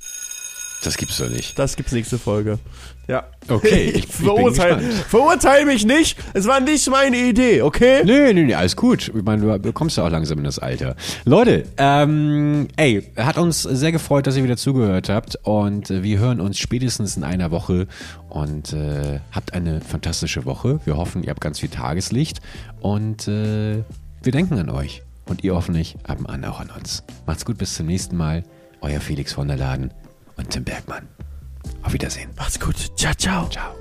Das gibt's doch nicht. Das gibt's nächste Folge. Ja. Okay, ich- ich verurteile, verurteile mich nicht. Es war nicht meine Idee, okay? Nö, nö, nö, alles gut. Ich meine, du kommst ja auch langsam in das Alter. Leute, ähm, ey, hat uns sehr gefreut, dass ihr wieder zugehört habt und äh, wir hören uns spätestens in einer Woche und äh, habt eine fantastische Woche. Wir hoffen, ihr habt ganz viel Tageslicht und äh, wir denken an euch und ihr hoffentlich an auch an uns. Macht's gut, bis zum nächsten Mal. Euer Felix von der Laden und Tim Bergmann. Auf Wiedersehen. Macht's gut. Ciao, ciao. Ciao.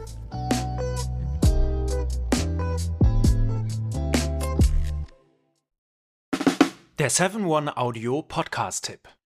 Der 7-One-Audio-Podcast-Tipp.